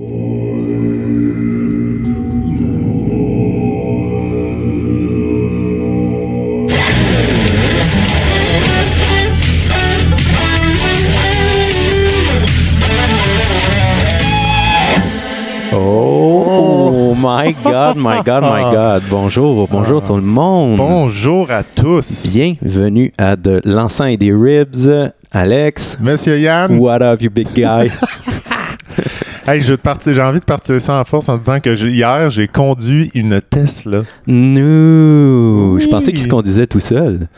Oh my God, my God, my God. Bonjour, bonjour tout le monde. Bonjour à tous. Bienvenue à de l'encens et des ribs. Alex. Monsieur Yann. What up, you big guy? hey, je partir, j'ai envie de partir ça en force en disant que hier, j'ai conduit une Tesla. No. Oui. Je pensais qu'il se conduisait tout seul.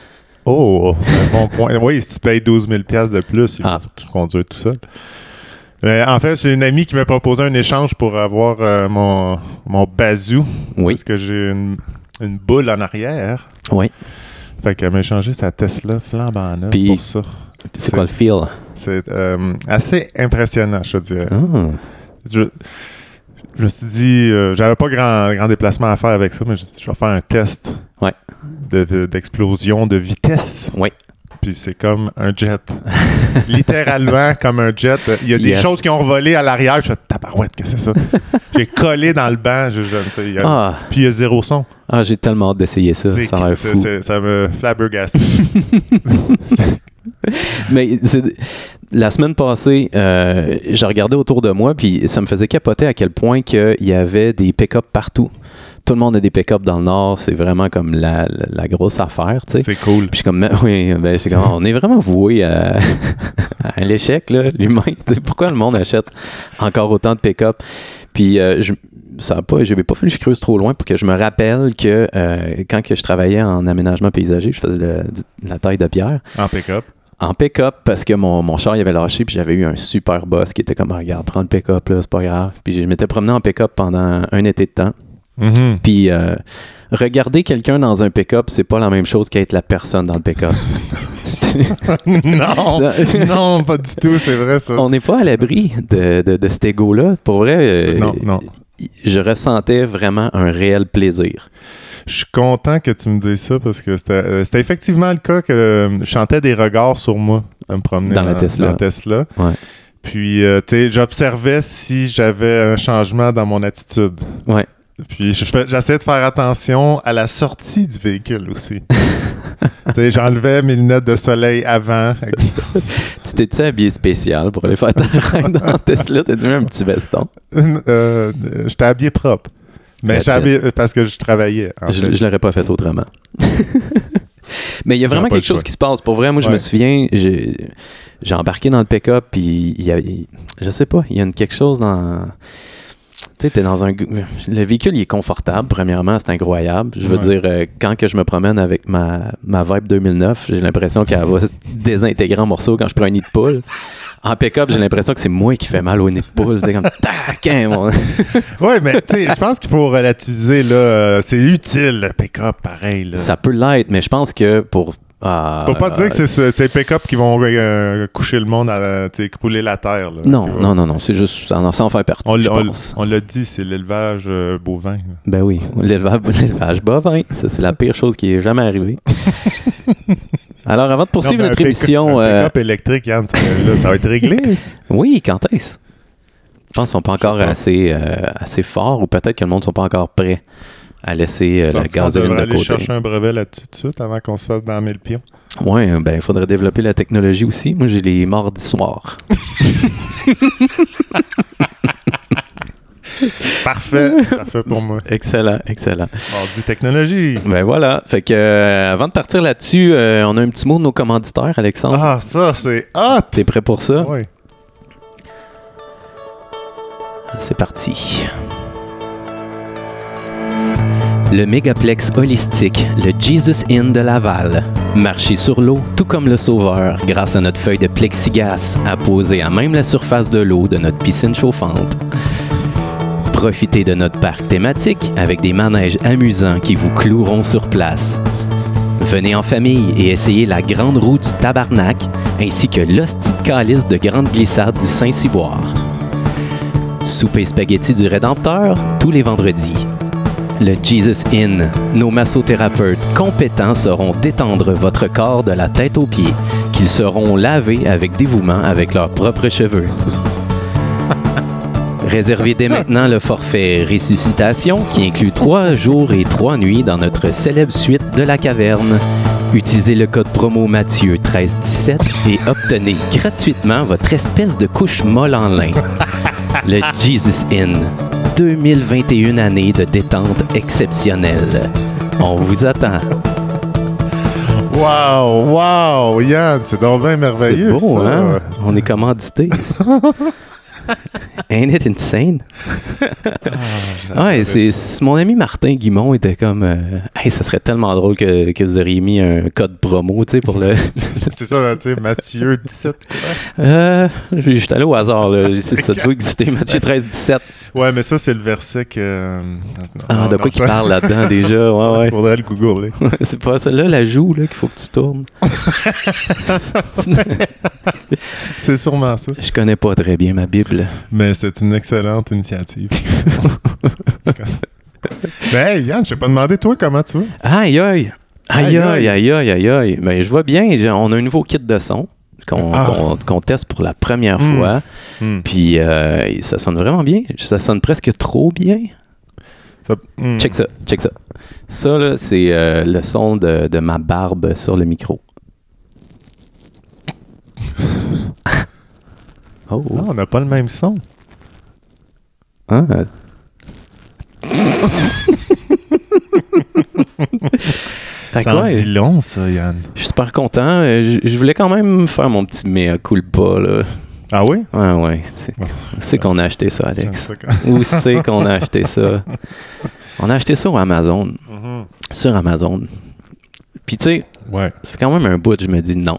Oh, c'est un bon point. Oui, si tu payes 12 000 de plus, il Ah. va se conduire tout seul. Mais en fait, c'est une amie qui m'a proposé un échange pour avoir euh, mon, mon bazou. Oui. Parce que j'ai une, une boule en arrière. Oui. Fait qu'elle m'a échangé sa Tesla flambant neuve pour ça. C'est quoi le feel? C'est euh, assez impressionnant, je te dirais. Ah. Je, je me suis dit, euh, j'avais pas grand, grand déplacement à faire avec ça, mais je, vais faire un test Ouais. de- de- d'explosion de, vitesse. Oui. Puis c'est comme un jet. Littéralement comme un jet. Il y a des Yes. choses qui ont volé à l'arrière. Je fais tabarouette, qu'est-ce que c'est ça? J'ai collé dans le banc. je- je- tu sais, il y a- Ah. Puis il y a zéro son. Ah, j'ai tellement hâte d'essayer ça. Ça a fou. ça me flabbergaste. Mais c'est- la semaine passée, euh, j'ai regardé autour de moi, puis ça me faisait capoter à quel point qu'il y avait des pick-up partout. Tout le monde a des pick-up dans le Nord. C'est vraiment comme la, la- la grosse affaire, tu sais. c'est cool. Puis je suis comme, oui, ben, je suis comme, on est vraiment voué à, à l'échec, là, l'humain. Pourquoi le monde achète encore autant de pick-up? Puis euh, je, ça a pas, je n'ai pas fallu que je creuse trop loin pour que je me rappelle que euh, quand que je travaillais en aménagement paysager, je faisais le- la taille de pierre En pick-up. En pick-up parce que mon, mon char il avait lâché puis j'avais eu un super boss qui était comme Ah, regarde prends le pick-up là c'est pas grave. Puis je m'étais promené en pick-up pendant un été de temps. Mhm. puis euh, regarder quelqu'un dans un pick-up c'est pas la même chose qu'être la personne dans le pick-up. Non, non, pas du tout, c'est vrai ça. on n'est pas à l'abri de, de, de cet ego là pour vrai euh, Non, non. je ressentais vraiment un réel plaisir Je suis content que tu me dises ça parce que c'était euh, effectivement le cas que euh, je sentais des regards sur moi à me promener Dans la Tesla. dans Tesla. Ouais. Puis, euh, j'observais si j'avais un changement dans mon attitude. ouais Puis, j'essayais de faire attention à la sortie du véhicule aussi. j'enlevais mes lunettes de soleil avant. tu t'es-tu habillé spécial pour aller faire ta ride dans Tesla? T'as-tu mis un petit veston? Euh, J'étais habillé propre. Mais j'étais habillé parce que je travaillais. en Je, je l'aurais pas fait autrement. Mais il y a vraiment quelque chose qui se passe. Pour vrai, moi, je me souviens, j'ai embarqué dans le pick-up, puis il y a, il- je sais pas, il y a une- quelque chose dans. Tu sais, t'es dans un. Le véhicule, il est confortable, premièrement, c'est incroyable. Je veux Ouais. dire, euh, quand que je me promène avec ma, ma Vibe 2009, j'ai l'impression qu'elle va se désintégrer en morceaux quand je prends un nid de poule. En pick-up, j'ai l'impression que c'est moi qui fais mal au nid de poule. C'est comme, tac, hein, mon- Oui, mais tu sais, je pense qu'il faut relativiser, là. euh, c'est utile, le pick-up, pareil, là. Ça peut l'être, mais je pense que pour. Faut pas dire que c'est ce- les pick-up qui vont euh, coucher le monde, à, sais, crouler la terre. là. Non, non, non, non, c'est juste ça en, en fait partie, On, l'a- on, pense. on l'a dit, c'est l'élevage euh, bovin. là. Ben oui, l'élevage, l'élevage bovin, ça c'est la pire chose qui est jamais arrivée. Alors, avant de poursuivre Non, notre émission, Un euh, pick-up électrique, Yann, ça, là, ça va être réglé. oui, quand est-ce? Je pense qu'ils sont pas encore pas. assez, euh, assez forts ou peut-être que le monde ne sont pas encore prêts à laisser euh, la gasoline de aller côté. chercher un brevet là-dessus tout de suite avant qu'on se fasse dans le pions. Oui, ben il faudrait développer la technologie aussi. Moi, j'ai les mardis soirs. Parfait, parfait pour moi. Excellent, excellent. Mardi technologie. Ben voilà. Fait que euh, avant de partir là-dessus, euh, on a un petit mot de nos commanditaires, Alexandre. Ah, ça, c'est hot! T'es prêt pour ça? Oui. C'est parti. Le mégaplex holistique, le Jesus Inn de Laval. Marcher sur l'eau, tout comme le sauveur, grâce à notre feuille de plexiglas apposée à même la surface de l'eau de notre piscine chauffante. Profitez de notre parc thématique avec des manèges amusants qui vous cloueront sur place. Venez en famille et essayez la grande roue du tabarnak ainsi que l'hostie calice de grande glissade du Saint-Cyboire. Souper spaghetti du Rédempteur tous les vendredis. Le Jesus Inn. Nos massothérapeutes compétents sauront détendre votre corps de la tête aux pieds, qu'ils seront lavés avec dévouement avec leurs propres cheveux. Réservez dès maintenant le forfait Ressuscitation qui inclut trois jours et trois nuits dans notre célèbre suite de la caverne. Utilisez le code promo Mathieu 1317 et obtenez gratuitement votre espèce de couche molle en lin. Le Jesus Inn. 2021 années de détente exceptionnelle. On vous attend. Wow, wow, Yann, c'est donc bien C'est merveilleux. beau, ça. hein? On est commandité. Ain't it insane? Ouais, c'est mon ami Martin Guimont était comme euh, Hey, ça serait tellement drôle que, que vous auriez mis un code promo, tu sais, pour le. C'est ça, tu sais, Mathieu 17. Euh, J'étais allé au hasard, là. Ça doit exister, Mathieu 13, 17. Ouais, mais ça, c'est le verset que. euh, Ah, non, de quoi qu'il parle là-dedans déjà? Ouais, ouais. Faudrait le googler. C'est pas celle-là, la joue, là, qu'il faut que tu tournes. C'est sûrement ça. Je connais pas très bien ma Bible. Mais c'est une excellente initiative. Mais hey, Yann, je t'ai pas demandé, toi, comment tu vas? Aïe, aïe! Aïe, Aïe, aïe, aïe, aïe. Ben, je vois bien. On a un nouveau kit de son qu'on Ah. qu'on- teste pour la première Hmm. fois. Hmm. Puis euh, ça sonne vraiment bien. Ça sonne presque trop bien. Ça- hmm. Check ça, check ça. Ça, là, c'est euh, le son de, de ma barbe sur le micro. oh, Ah, on n'a pas le même son. hein, euh. Fait que Ça en ouais, dit long, ça, Yann. je suis super content. Euh, Je, je voulais quand même faire mon petit mea culpa, là. Ah oui? Ouais, ouais. C'est Ouais. c'est qu'on a acheté ça, Alex. Où c'est qu'on a acheté ça? On a acheté ça au Amazon. Sur Amazon. Puis tu sais, Ouais. ça fait quand même un bout, je me dis non.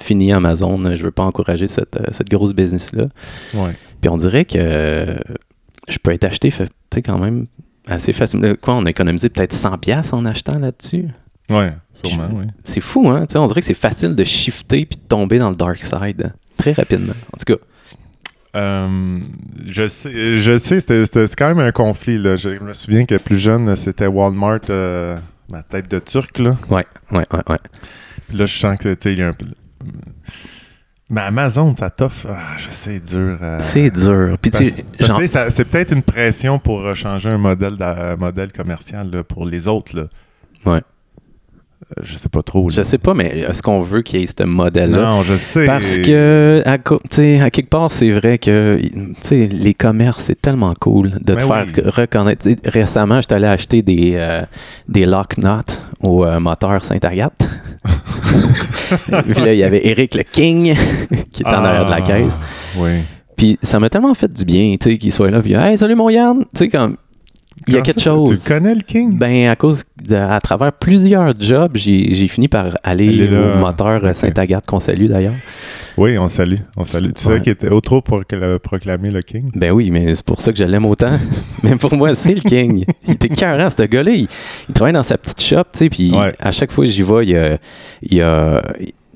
Fini Amazon, je veux pas encourager cette, euh, cette grosse business-là. Ouais. Puis on dirait que euh, je peux être acheté, tu sais, quand même assez facile. Quoi, on a économisé peut-être 100$ piastres en achetant là-dessus? Ouais, sûrement, oui. C'est fou, hein? On dirait que c'est facile de shifter puis de tomber dans le dark side hein, très rapidement. En tout cas, Euh, je sais, je sais c'était, c'est quand même un conflit. Là. Je me souviens que plus jeune, c'était Walmart, euh, ma tête de turc. Là. ouais, ouais, ouais, ouais. Puis là, je sens que tu sais, il y a un peu. Mais Amazon, ça t'offre. Ah, je sais, dur. euh, C'est dur. Puis genre- c'est peut-être une pression pour changer un modèle, un modèle commercial là, pour les autres. Là. Ouais. Euh, je sais pas trop. là. Je sais pas, mais est-ce qu'on veut qu'il y ait ce modèle-là? Non, je sais. Parce que, à, à quelque part, c'est vrai que les commerces, c'est tellement cool de te Ben faire reconnaître. Récemment, j'étais allé acheter des, euh, des lock nuts au euh, moteur Sainte-Agathe. Puis là, il y avait Eric le King qui était en arrière de la Ah, caisse. Oui. Puis ça m'a tellement fait du bien, tu sais, qu'il soit là. Puis, hey, salut mon Yann! Tu sais, comme, il y a quelque ça, chose. Tu connais, le King? Ben, à cause, de- à travers plusieurs jobs, j'ai j'ai fini par aller au moteur euh, Ok. Sainte-Agathe, qu'on salue d'ailleurs. Oui, on salue. On salue. Tu Ouais. sais qu'il était au trop pour proclamer le King? Ben oui, mais c'est pour ça que je l'aime autant. mais pour moi, c'est le king. Il était carré, ce gars-là. Il, il travaille dans sa petite shop, tu sais, puis Ouais. à chaque fois que j'y vais, il y a... il y a-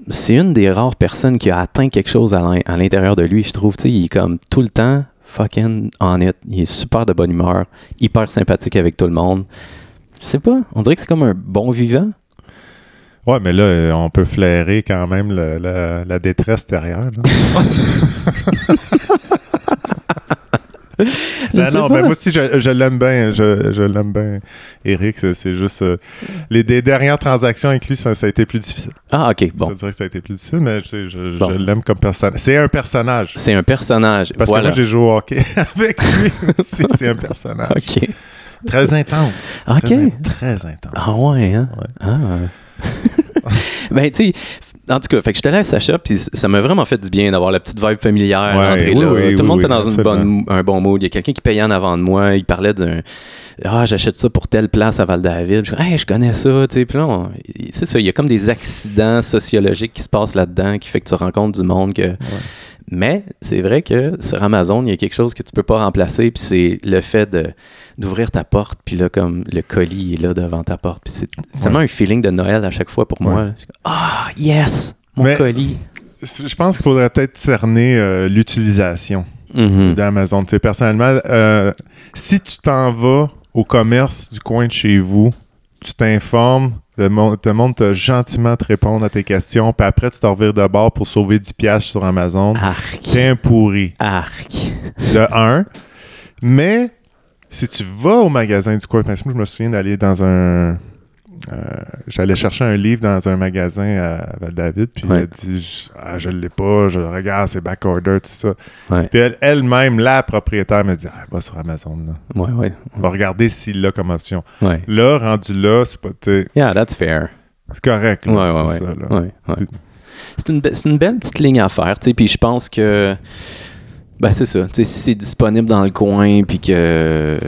c'est une des rares personnes qui a atteint quelque chose à l'in- à l'intérieur de lui, je trouve. Tu sais, il est comme tout le temps fucking honnête. Il est super de bonne humeur, hyper sympathique avec tout le monde. Je sais pas, on dirait que c'est comme un bon vivant. Ouais, mais là, euh, on peut flairer quand même le- la détresse derrière. Je non, ben moi aussi, je, je l'aime bien. Je, je l'aime bien, Eric. C'est, juste. euh, les, des dernières transactions avec lui, ça, ça a été plus difficile. Ah, ok, Je bon. dirais que ça a été plus difficile, mais je, je, Bon. je l'aime comme personnage. C'est un personnage. C'est un personnage. Parce voilà. que moi, j'ai joué au hockey avec lui aussi. C'est un personnage. Ok. Très intense. Ok. Très intense. Ah ouais, hein? Ouais. Ah. ben, tu sais, en tout cas, fait que j'étais là à sa shop, puis ça m'a vraiment fait du bien d'avoir la petite vibe familière. Ouais, rentrer oui, là. oui, Tout le oui, monde était dans une absolument. bonne, un bon mood. Il y a quelqu'un qui payait en avant de moi. Il parlait d'un. Ah, j'achète ça pour telle place à Val-David. Je hey, je connais ça. Tu sais, puis là, on- c'est ça. Il y a comme des accidents sociologiques qui se passent là-dedans qui fait que tu rencontres du monde que. Mais c'est vrai que sur Amazon, il y a quelque chose que tu peux pas remplacer, puis c'est le fait d'ouvrir ta porte, puis là, comme le colis est là devant ta porte. Puis c'est tellement un feeling de Noël à chaque fois pour moi. Ouais. Ah, yes! Mon Mais- colis. Je pense qu'il faudrait peut-être cerner euh, l'utilisation. Mhm. d'Amazon. Personnellement, euh, si tu t'en vas au commerce du coin de chez vous, tu t'informes, le monde, le monde te gentiment te répondre à tes questions, puis après, tu te revires de bord pour sauver 10 piastres sur Amazon. Arc. T'es un pourri. Arc. De un. Mais si tu vas au magasin du coin, parce que moi, je me souviens d'aller dans un. Euh, J'allais chercher un livre dans un magasin à Val-David, puis Ouais. elle dit je- ah, Je l'ai pas, je regarde, c'est backorder, tout ça. Ouais. Puis elle- elle-même, la propriétaire, me dit ah, Va sur Amazon, là. Ouais, ouais. va regarder s'il l'a comme option. Là, rendu là, c'est pas. Yeah, that's fair. C'est correct, là, Ouais, ouais, c'est ouais. ça, là. C'est une, be- c'est une belle petite ligne à faire, tu sais, puis je pense que ben c'est ça, tu sais, si c'est disponible dans le coin puis que euh,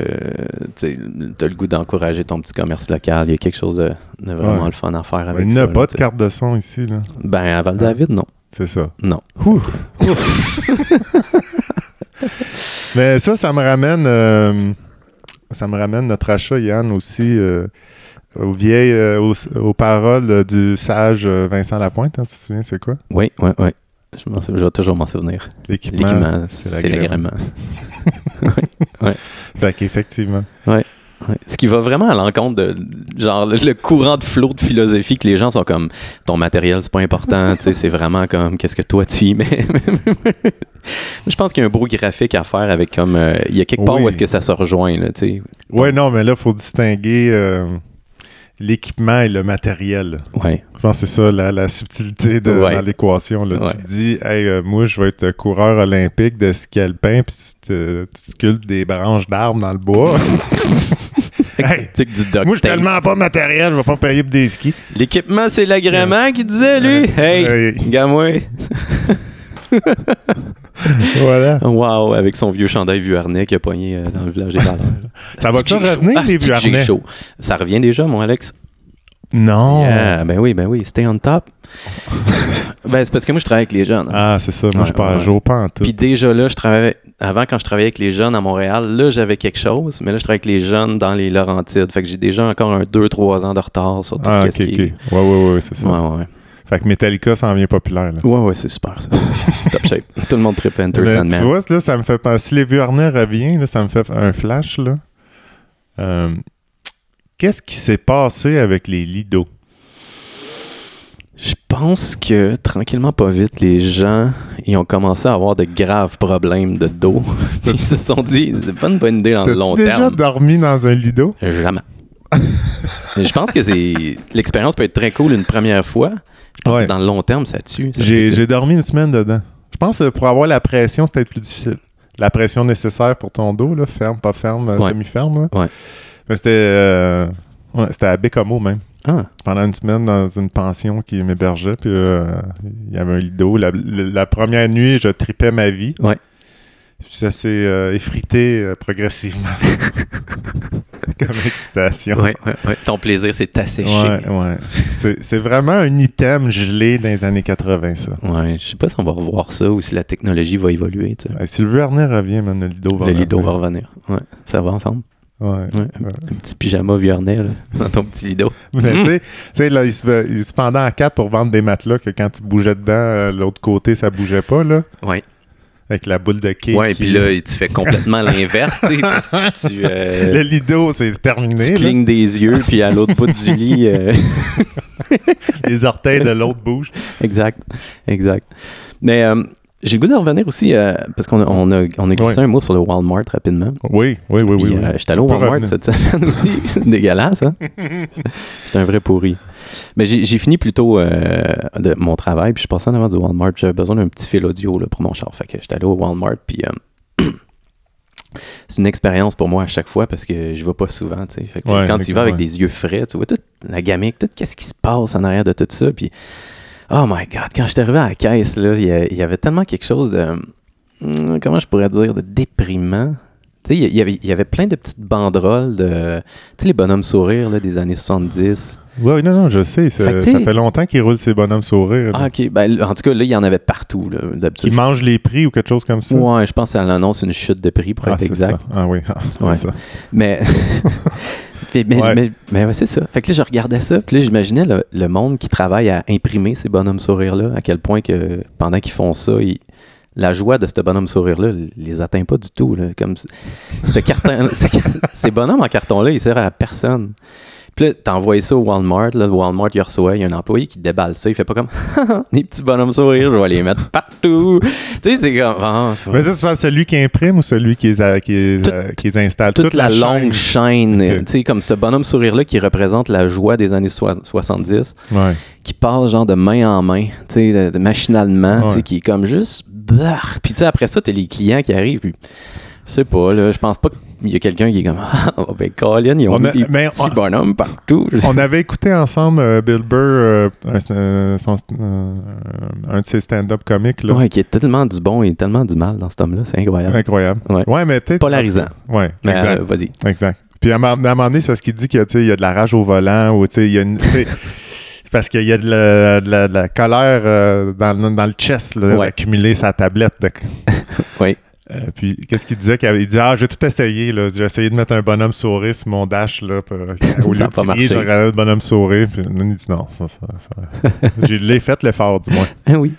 tu as le goût d'encourager ton petit commerce local, il y a quelque chose de, de vraiment Ouais. le fun à faire avec Il n'y ça. a là, pas de carte de son ici, là. Ben à Val-David, non. C'est ça. Non. Ouh. Mais ça, ça me ramène. euh, ça me ramène notre achat, Yann, aussi. euh, aux vieilles. euh, aux, aux paroles du sage Vincent Lapointe, hein, tu te souviens, c'est quoi? Oui, oui, oui. Je, m'en sou- je vais toujours m'en souvenir. L'équipement. L'équipement, c'est c'est l'agrément. Fait qu'effectivement. Ouais. Ce qui va vraiment à l'encontre de genre le, le courant de flot de philosophie que les gens sont comme ton matériel c'est pas important, c'est vraiment comme qu'est-ce que toi tu y mets? Je pense qu'il y a un beau graphique à faire avec comme euh, il y a quelque part Oui. où est-ce que ça se rejoint là, tu sais. Ouais, non, mais là, il faut distinguer euh, l'équipement et le matériel. Ouais. Je pense que c'est ça, la, la subtilité de, Ouais. dans l'équation. Ouais. Tu te dis, hey, euh, moi, je vais être coureur olympique de ski alpin, puis tu, te- tu sculptes des branches d'arbres dans le bois. Hey, du moi, je tellement pas matériel, je vais pas payer pour des skis. L'équipement c'est l'agrément qui disait lui. Hey, Hey. Voilà. Wow, avec son vieux chandail vuarnet qui a pogné euh, dans le village des valeurs. Ça va-tu revenir, les j'ai Vuarnets? chaud? Ça revient déjà, mon Alex? Non. Yeah, ben oui, ben oui, stay on top. ben c'est parce que moi je travaille avec les jeunes. hein. Ah, c'est ça. Moi, Ouais, je pars à ouais. pas en tout. Puis déjà là, je travaillais avant quand je travaillais avec les jeunes à Montréal, là j'avais quelque chose, mais là je travaille avec les jeunes dans les Laurentides. Fait que j'ai déjà encore un 2-3 ans de retard sur tout ah, ce ok, qui est- Ouais, ouais, ouais, c'est ça. Ouais, ouais. Fait que Metallica s'en vient populaire, là. Ouais, ouais, c'est super ça. Top shape. Tout le monde tripe Enter Sandman. tu vois, là, ça me fait penser. Si les vieux harnais revient, là, ça me fait un flash. là. Euh, Qu'est-ce qui s'est passé avec les Lido? Je pense que tranquillement, pas vite, les gens ils ont commencé à avoir de graves problèmes de dos. Ils se sont dit, c'est pas une bonne idée dans le long déjà terme. dormi dans un Lido? Jamais. Mais je pense que c'est l'expérience peut être très cool une première fois. Je pense Ouais. que dans le long terme, ça tue. J'ai dormi une semaine dedans. Je pense que pour avoir la pression, c'était plus difficile. La pression nécessaire pour ton dos, là, ferme, pas ferme, Ouais. semi-ferme. Ouais. Mais c'était euh, ouais, c'était à Bécomo même. Ah, Pendant une semaine dans une pension qui m'hébergeait. Puis euh, il y avait un Lido. La, la- première nuit, je tripais ma vie. Ouais. Ça s'est euh, effrité progressivement. Comme excitation. ouais, ouais, ouais. Ton plaisir, c'est asséché. Ouais, ouais. C'est c'est vraiment un item gelé dans les années 80, ça. Ouais, je sais pas si on va revoir ça ou si la technologie va évoluer. tu sais. Hey, si le Vernet revient, man, le Lido va Le Lido va revenir. revenir. Ouais, ça va ensemble. Ouais. Ouais. Ouais. Un petit pyjama viernais là, dans ton petit Lido. Mais tu sais- tu sais, là, il se, il se pendait en quatre pour vendre des matelas que quand tu bougeais dedans, euh, l'autre côté, ça bougeait pas, là. Ouais. Avec la boule de cake. Ouais, qui- puis là, tu fais complètement l'inverse. tu sais. Tu, tu, euh, le Lido, c'est terminé. tu là. clignes des yeux, puis à l'autre bout du lit. euh, Les orteils de l'autre bougent. exact. Exact. Mais euh, j'ai le goût de revenir aussi, parce qu'on a, on a, on a glissé un mot sur le Walmart rapidement. Oui, oui, oui, oui. Puis, oui. j'étais allé au Walmart revenir. cette semaine aussi. C'est dégueulasse, hein? J'étais un vrai pourri. Mais j'ai fini plutôt euh, de mon travail, puis je suis passé en avant du Walmart. J'avais besoin d'un petit fil audio là, pour mon char. Fait que j'étais allé au Walmart, puis euh, c'est une expérience pour moi à chaque fois parce que je vais pas souvent, tu sais. Fait que Ouais, quand tu y vas avec ouais. des yeux frais, tu vois toute la gamique, tout qu'est-ce qui se passe en arrière de tout ça, puis oh my God, quand j'étais arrivé à la caisse, là, il y, avait tellement quelque chose de, hum, comment je pourrais dire, de déprimant. Tu sais, il y avait, il y avait plein de petites banderoles de, tu sais, les bonhommes sourires là, des années 70. Oui, non, non, je sais. ça- Fait ça longtemps qu'ils roulent ces bonhommes sourires. Ah, ok. Ben, en tout cas, là, il y en avait partout, d'habitude. mangent les prix ou quelque chose comme ça? Ouais, je pense que ça annonce une chute de prix pour ah, être exact. ça. Ah oui, ah, c'est Ouais. ça. Mais, mais, mais, Ouais. mais- mais ouais, c'est ça. Fait que là, je regardais ça, puis là, j'imaginais le, le monde qui travaille à imprimer ces bonhommes sourires-là, à quel point que pendant qu'ils font ça, ils- la joie de ce bonhomme sourire-là les atteint pas du tout. Là, comme carton, ce car- ces bonhommes en carton-là, ils servent à personne. Puis là, t'envoies ça au Walmart. Là, le Walmart, il reçoit, il y a un employé qui déballe ça. Il fait pas comme des petits bonhommes sourires, je vais les mettre partout. tu sais, c'est comme. ah, Mais ça, c'est celui qui imprime ou celui qui les, qui les, qui les installe? toute, la, longue chaîne, tu sais, comme ce bonhomme sourire-là qui représente la joie des années soi- 70, Ouais. qui passe genre de main en main, tu sais, de- de- machinalement, tu sais, qui est comme juste. Puis tu sais, après ça, t'as les clients qui arrivent, puis je sais pas, là, je pense pas qu'il y a quelqu'un qui est comme Ah, ben, Colin, ils ont On a- des mais petits on- bonhommes partout. On avait écouté ensemble euh, Bill Burr, euh, un, euh, son- euh, un de ses stand-up comiques. Là. Ouais, qui est tellement du bon et tellement du mal dans cet homme-là, c'est incroyable. Incroyable. Ouais. mais peut-être. Polarisant. Ouais, exact. vas-y. Exact. Puis à, un moment- donné, c'est parce qu'il dit qu'il y y a de la rage au volant ou tu sais, il y a une. Parce qu'il y a de la, de la- de la colère euh, dans, dans le chest, là, Ouais. accumulée sa tablette. de- Oui. Euh, puis qu'est-ce qu'il disait? Il disait Ah, j'ai tout essayé. là. J'ai essayé de mettre un bonhomme sourire sur mon dash. Là, pour- au lieu de crier, regardais le bonhomme sourire. Puis il dit non, ça, ça, ça. J'ai l'ai fait l'effort, du moins. Ah oui.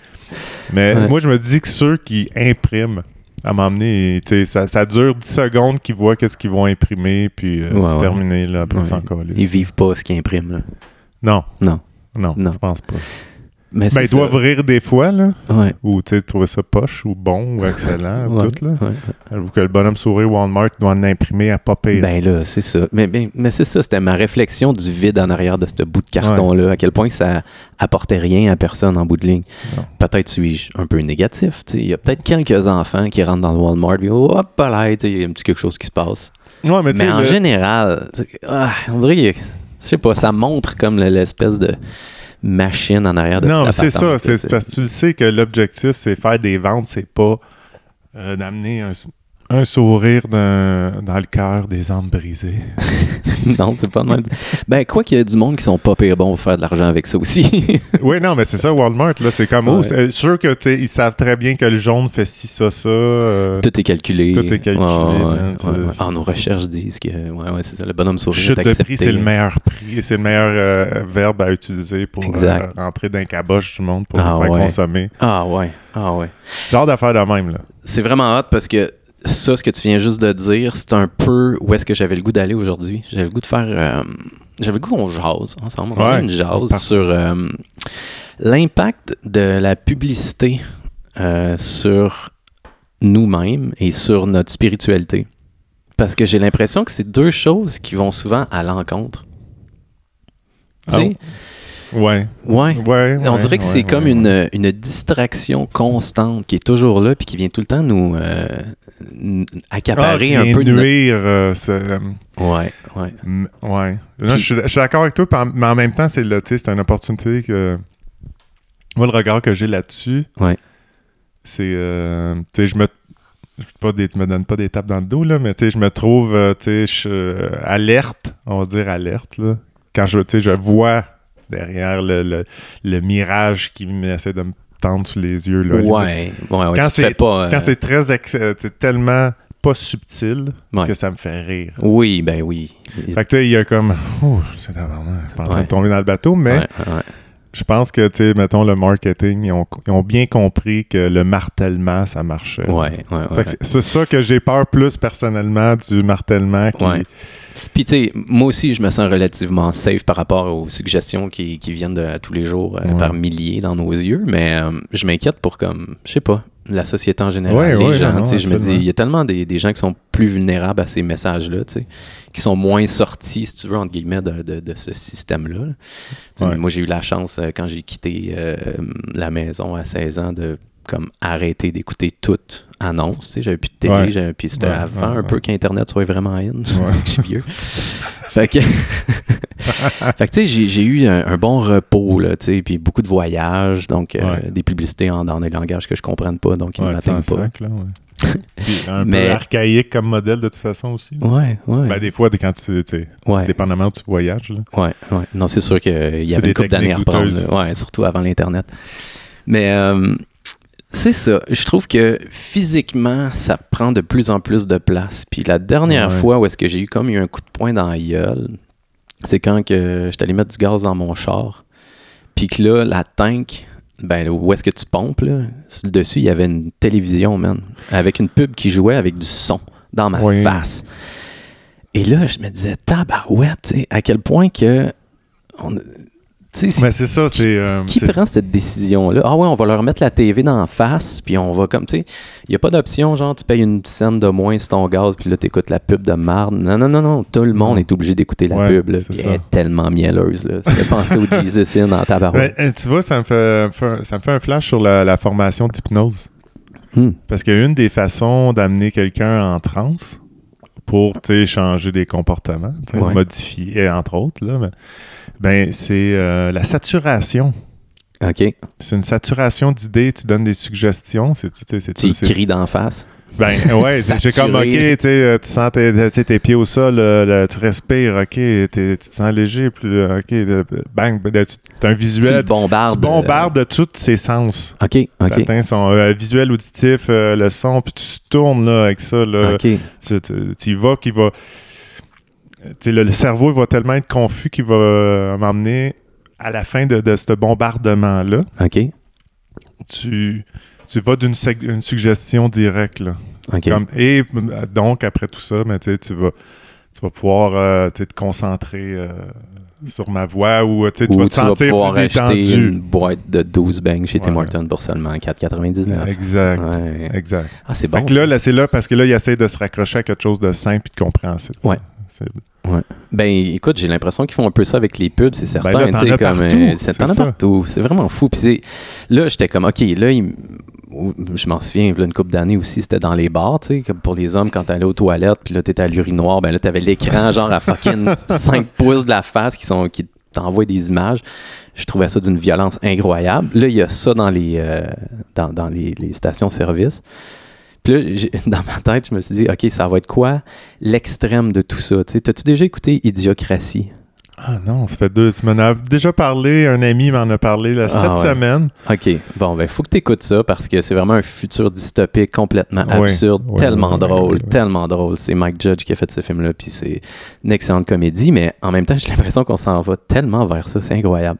Mais Ouais. moi, je me dis que ceux qui impriment, à m'emmener, ça, ça dure 10 secondes qu'ils voient qu'est-ce qu'ils vont imprimer, puis euh, Ouais, c'est ouais. terminé, là, après. Ils vivent pas ce qu'ils impriment, là. Non, Non. non, Non. je pense pas. Mais Ben, ils doivent ça. rire des fois, là, Ouais. ou tu sais, trouver ça poche, ou bon, ou excellent, ou Ouais, tout, là. ouais. Que le bonhomme sourire Walmart doit en imprimer à pas pire. Ben là, c'est ça. Mais, ben, mais c'est ça, c'était ma réflexion du vide en arrière de ce bout de carton-là, à quel point ça apportait rien à personne en bout de ligne. Peut-être suis-je un peu négatif. Il y a peut-être quelques enfants qui rentrent dans le Walmart, puis hop là, il y a un petit quelque chose qui se passe. mais Mais, en le- général, ah, on dirait que, je sais pas, ça montre comme le- l'espèce de machine en arrière de Non, mais c'est ça. C'est parce que tu le sais que l'objectif, c'est faire des ventes, c'est pas euh, d'amener un, un sourire dans, dans le cœur des âmes brisées. non, c'est pas mal. Ben, quoi qu'il y a du monde qui sont pas pire bons pour faire de l'argent avec ça aussi. oui, non, mais c'est ça, Walmart, là, c'est comme, oh, Ouais. c'est sûr que ils savent très bien que le jaune fait ci, ça, ça. euh, Tout est calculé. Tout est calculé, man, ouais, ouais. Ah, nos recherches disent que ouais, ouais, c'est ça. Le bonhomme sourire Chute est de accepté. prix, c'est le meilleur prix, c'est le meilleur euh, verbe à utiliser pour euh, rentrer dans le caboche du monde pour Ah, faire consommer. Ah ouais, ah ouais. Genre d'affaire de même, là. C'est vraiment hot parce que ça, ce que tu viens juste de dire, c'est un peu où est-ce que j'avais le goût d'aller aujourd'hui. J'avais le goût de faire... euh, j'avais le goût qu'on jase ensemble. On Ouais, une jase sur euh, l'impact de la publicité euh, sur nous-mêmes et sur notre spiritualité. Parce que j'ai l'impression que c'est deux choses qui vont souvent à l'encontre. Tu sais? Ouais. Ouais. Ouais. On dirait que ouais, c'est comme une, une distraction constante qui est toujours là puis qui vient tout le temps nous euh, Ah, accaparer qui un peu de nuire, euh, euh, Ouais, ouais. Ouais. Puis- je, suis, je suis d'accord avec toi, mais en même temps, c'est le- tu sais, c'est une opportunité que. Moi, le regard que j'ai là-dessus, Ouais. c'est. tu sais, je me. Pas des- me donne pas des tapes dans le dos, là, mais tu sais, je me trouve euh, tu sais, je- euh, alerte, on va dire alerte, là. Quand je, je vois derrière le, le, le mirage qui essaie de me tendre sous les yeux. Là. Ouais, ouais, ouais. Quand c'est- pas, euh, Quand c'est très. euh, c'est tellement pas subtil Ouais. que ça me fait rire. Oui, ben oui. Fait que tu sais, il y a comme. Oh, c'est vraiment pas en train de tomber dans le bateau, mais Ouais, ouais. Je pense que, tu sais, mettons, le marketing, ils ont, ils ont bien compris que le martèlement, ça marchait. Ouais, ouais, ouais. c'est- c'est ça que j'ai peur plus personnellement du martèlement qui. Ouais. Puis, tu sais, moi aussi, je me sens relativement safe par rapport aux suggestions qui, qui viennent de, à tous les jours euh, Ouais. par milliers dans nos yeux, mais euh, je m'inquiète pour, comme, je sais pas, la société en général, Ouais, les ouais, gens, non, je me dis, il y a tellement des, des gens qui sont plus vulnérables à ces messages-là, qui sont moins sortis, si tu veux, entre guillemets, de, de- de ce système-là. Ouais. Moi, j'ai eu la chance, euh, quand j'ai quitté euh, la maison à 16 ans, de comme arrêter d'écouter toute annonce. tu sais, J'avais plus de télé, Ouais. j'avais- puis c'était Ouais, avant ouais, un peu qu'Internet soit vraiment in. je suis vieux. fait que, fait que tu sais, j'ai, eu un, un bon repos, là, tu sais, puis beaucoup de voyages, donc euh, des publicités en, dans des langages que je comprenne pas, donc ils ne m'atteignent pas. sac, là, ouais. Puis un Mais- peu archaïque comme modèle de toute façon aussi. Ouais, ouais. Ben, des fois, quand tu, tu sais, ouais. dépendamment où tu voyages, là. Ouais, ouais. Non, c'est sûr qu'il y C'est avait des une couple d'années à reprendre. là. Ouais, surtout avant l'Internet. Mais euh, c'est ça. Je trouve que physiquement, ça prend de plus en plus de place. Puis la dernière Ouais. fois où est-ce que j'ai eu comme eu un coup de poing dans la gueule, c'est quand que j'étais allé mettre du gaz dans mon char. Puis que là, la tank, ben où est-ce que tu pompes, là? Sur le dessus, il y avait une télévision, man. Avec une pub qui jouait avec du son dans ma Oui. face. Et là, je me disais, tabarouette, à quel point que. On, Mais c'est ça, c'est. euh, qui prend cette décision-là? Ah ouais, on va leur mettre la TV dans la face, puis on va comme, tu sais, il n'y a pas d'option, genre, tu payes une scène de moins sur ton gaz, puis là, tu écoutes la pub de marde. Non, non, non, non, tout le monde est obligé d'écouter la Ouais, pub, là. puis. Elle est tellement mielleuse, là. Ça fait penser au Jesus In en tabarouette. Euh, tu vois, ça me fait, ça me fait un flash sur la, la formation d'hypnose. Hmm. Parce qu'une des façons d'amener quelqu'un en transe pour changer des comportements, Ouais. modifier, entre autres, là, mais- ben, c'est euh, la saturation. OK. C'est une saturation d'idées, tu donnes des suggestions. C'est, tu sais, c'est, Tu cries d'en face. Ben ouais, c'est j'ai comme, ok, tu euh, tu sens tes, tu tes pieds au sol, euh, le- tu respires, ok, t'es- tu te sens léger, euh, ok, le- bang, ben, tu as un Tu visuel. le bombardes. Tu bombardes de tous ses sens. euh, OK, OK. Son euh, visuel, auditif, euh, le son, puis tu tournes là, avec ça. Là, OK. tu, tu, tu y vas, qu'il va. Sais, le, le cerveau va tellement être confus qu'il va euh, m'emmener à la fin de, de ce bombardement-là. OK. Tu, tu vas d'une suggestion directe. Là. OK. Comme- et euh, donc, après tout ça, ben, tu vas, tu vas pouvoir euh, te concentrer euh, sur ma voix ou tu vas te tu vas sentir pouvoir plus détendu. une boîte de 12 bangs chez Tim. Hortons pour seulement 4,99. Exact. Ouais. Exact. Ah, c'est Fait bon. que là, là, c'est là parce que là, il essaie de se raccrocher à quelque chose de simple et de compréhensible. Ouais. C'est- Ben, écoute, j'ai l'impression qu'ils font un peu ça avec les pubs, c'est certain. Ben là, comme, euh, c'est- partout. C'est vraiment fou. Puis là, j'étais comme, OK, là, il je m'en souviens, là, une couple d'années aussi, c'était dans les bars, tu sais, comme pour les hommes, quand t'allais aux toilettes, puis là, t'étais à l'urinoir, ben là, t'avais l'écran, genre, à fucking 5 pouces de la face qui sont qui t'envoient des images. Je trouvais ça d'une violence incroyable. Là, il y a ça dans les, euh, dans, dans les, les stations-service. Puis là, dans ma tête, je me suis dit, OK, ça va être quoi l'extrême de tout ça? T'as-tu déjà écouté Idiocratie? Ah non, ça fait deux. Tu m'en as déjà parlé, un ami m'en a parlé là, Ah cette ouais. semaine. OK. Bon, ben, faut que tu écoutes ça parce que c'est vraiment un futur dystopique complètement absurde, tellement drôle, tellement drôle. C'est Mike Judge qui a fait ce film-là, puis c'est une excellente comédie, mais en même temps, j'ai l'impression qu'on s'en va tellement vers ça, c'est incroyable.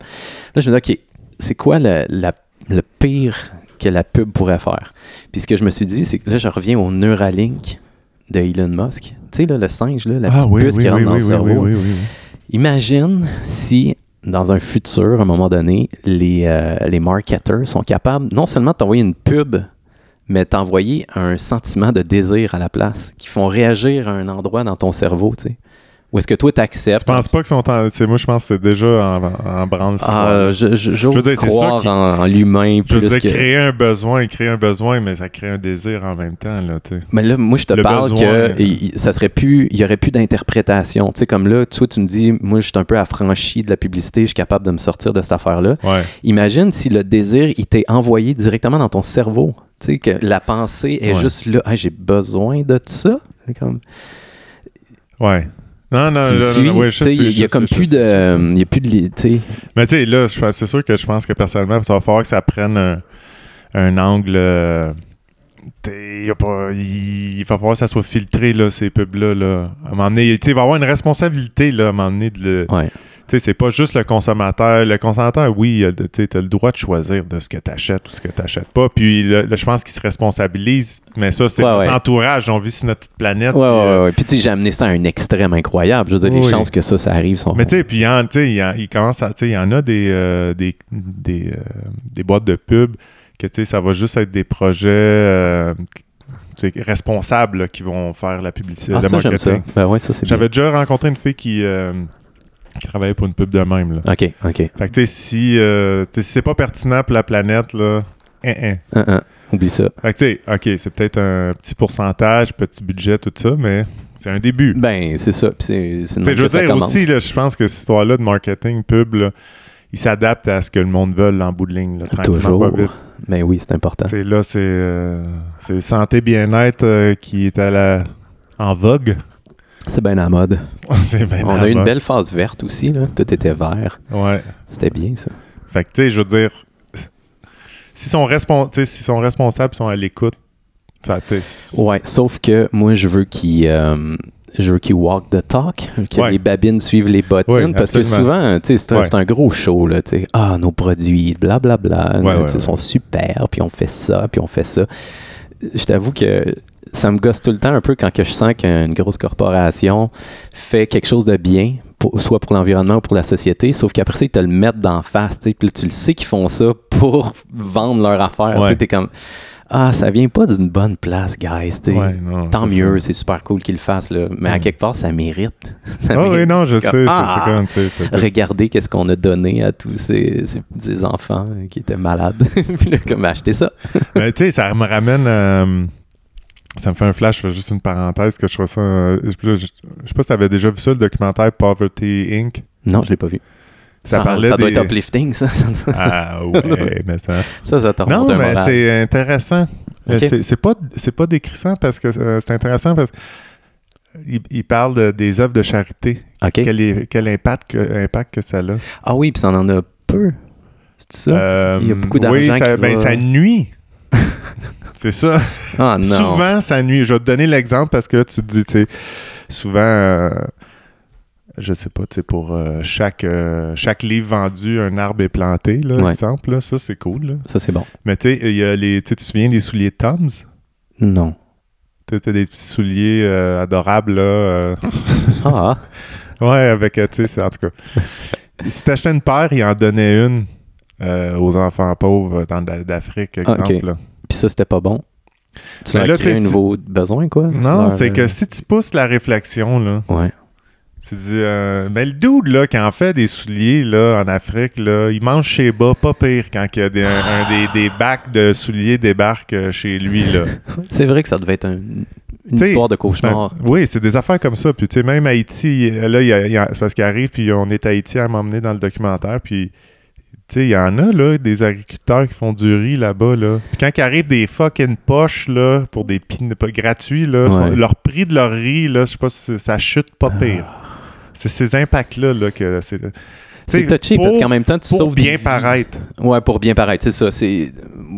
Là, je me dis, OK, c'est quoi le, la- le pire que la pub pourrait faire? Puis ce que je me suis dit, c'est que là, je reviens au Neuralink de Elon Musk. Tu sais, là, le singe, là, la ah petite oui, puce oui, qui rentre oui, dans le cerveau. Imagine si, dans un futur, à un moment donné, les, euh, les marketeurs sont capables non seulement de t'envoyer une pub, mais t'envoyer un sentiment de désir à la place, qui font réagir à un endroit dans ton cerveau, tu sais. Ou est-ce que toi, Je t'acceptes? pense pas qu'ils sont en. Moi, je pense que c'est déjà en, en branle. Ah, je- je- Je veux dire, croire en, en l'humain je veux dire, que... créer un besoin, créer un besoin, mais ça crée un désir en même temps, là. Mais là, moi, je te Le parle besoin. que il- ça serait plus, il y aurait plus d'interprétation. Tu sais, comme là, toi, tu me dis, moi, je suis un peu affranchi de la publicité, je suis capable de me sortir de cette affaire-là. Ouais. Imagine si le désir, il t'est envoyé directement dans ton cerveau. Tu sais, que la pensée est Ouais. juste là. Ah, j'ai besoin de ça. Comme, Ouais. Non, non, non, ouais, je il y a comme plus de. Il y a plus de. li- tu sais. Mais tu sais, là, c'est sûr que je pense que personnellement, ça va falloir que ça prenne un, un angle. euh, t'sais, y a pas, il, il va falloir que ça soit filtré, là, ces pubs-là. Là. À un moment donné, il va y avoir une responsabilité, là, à un moment donné. De le, Ouais. Tu sais, c'est pas juste le consommateur. Le consommateur, oui, tu as le droit de choisir de ce que tu achètes ou ce que tu n'achètes pas. Puis je pense qu'il se responsabilise. Mais ça, c'est Ouais, notre ouais. entourage. On vit sur notre petite planète. Ouais, puis, euh, ouais. Puis, tu sais, j'ai amené ça à un extrême incroyable. Je veux dire, les Oui. chances que ça, ça arrive sont. Mais tu sais, puis il y en- tu sais, il commence à, tu sais, il y en a des, euh, des, des, euh, des boîtes de pub que, tu sais, ça va juste être des projets euh, responsables là, qui vont faire la publicité, ah, le marketing. Ben ouais, ça, c'est bien. J'avais déjà rencontré une fille qui, euh, qui travaillait pour une pub de même, là. OK, OK. Fait que, tu sais, si, euh, si c'est pas pertinent pour la planète, là, hein, hein. Hein. Oublie ça. Fait que, tu sais, OK, c'est peut-être un petit pourcentage, petit budget, tout ça, mais c'est un début. Ben, c'est ça. C'est je veux dire aussi, là, je pense que cette histoire-là de marketing pub, là, il s'adapte à ce que le monde veut en bout de ligne. Là, Toujours. pas vite. Ben oui, c'est important. Là, c'est euh, c'est santé bien-être euh, qui est à la en vogue. C'est bien à la mode. On a eu une mode. belle phase verte aussi, là. Tout était vert. Ouais. C'était bien, ça. Fait que, tu sais, je veux dire, s'ils sont, respon- sont responsables, ils sont à l'écoute, ça, Ouais, sauf que moi, je veux qu'ils euh, je veux qu'ils walk the talk, que Ouais. les babines suivent les bottines, Ouais, parce que souvent, c'est un, Ouais. un gros show, là, tu sais, ah, nos produits, blablabla, ouais. sont super, puis on fait ça, puis on fait ça. Je t'avoue que ça me gosse tout le temps un peu quand que je sens qu'une grosse corporation fait quelque chose de bien, pour- soit pour l'environnement ou pour la société, sauf qu'après ça, ils te le mettent d'en face. Puis tu le sais qu'ils font ça pour vendre leur affaire. Ouais. Tu es comme, ah, ça vient pas d'une bonne place, guys. Ouais, non, Tant mieux, c'est super cool qu'ils le fassent. Là. Mais à quelque part, ça mérite. Ça Ah oui, non, je Comme, sais. c'est- ah! C'est comme, tu sais, Regardez qu'est-ce qu'on a donné à tous ces, ces- ces enfants qui étaient malades. Puis là, comme, achetez ça. Mais tu sais, ça me ramène. euh, ça me fait un flash, je fais juste une parenthèse que je trouve ça. euh, je, je- je sais pas si tu avais déjà vu ça, le documentaire Poverty Inc. Non, je l'ai pas vu. Ça parlait ça doit des- être uplifting, ça. Ça, Ah ouais, mais ça. ça, ça Non, mais c'est intéressant. Euh, Ok. C'est- pas, pas décrissant parce que euh, c'est intéressant parce qu'il il parle de- des œuvres de charité. Quel, est- quel impact, que, impact que ça a? Ah oui, puis ça en a peu. C'est ça? Euh, Il y a beaucoup Oui, d'argent ça, qui ben, va- ça nuit. C'est ça. Ah non. Souvent, ça nuit. Je vais te donner l'exemple parce que tu te dis, tu sais, souvent, euh, je sais pas, tu sais, pour euh, chaque, euh, chaque livre vendu, un arbre est planté, là, Ouais. exemple. là. ça, c'est cool. là. Ça, c'est bon. Mais tu sais, il y a les, tu sais, tu te souviens des souliers Tom's? Non. Tu sais, t'as des petits souliers euh, adorables, là. euh, Ah, ouais, avec, euh, tu sais, c'est- en tout cas. si t'achetais une paire, il en donnait une euh, aux enfants pauvres dans d'Afrique, Ah, exemple. ok. là. Puis ça, c'était pas bon. Tu leur là, crées t'es- un nouveau besoin, quoi? Non, leur, c'est que euh, si tu pousses la réflexion, là, Ouais. Tu dis, euh, mais le dude là, qui en fait des souliers là, en Afrique, là, il mange chez bas, pas pire quand il y a des, un, un des, des bacs de souliers débarquent euh, chez lui. Là. C'est vrai que ça devait être un- une T'sais, histoire de un- cauchemar. oui, c'est des affaires comme ça. Puis tu sais, même Haïti, là, c'est parce qu'il arrive, puis on est à Haïti à m'emmener dans le documentaire, puis il y en a là, des agriculteurs qui font du riz là-bas. Là. Puis quand il arrive des fucking poches là, pour des pin pas gratuits, là, Ouais. sont- leur prix de leur riz, là, je sais pas si ça chute pas pire. C'est ces impacts-là là, que c'est. C'est touché pour- parce qu'en même temps, tu pour sauves des bien paraître. Ouais, pour bien paraître, c'est ça. C'est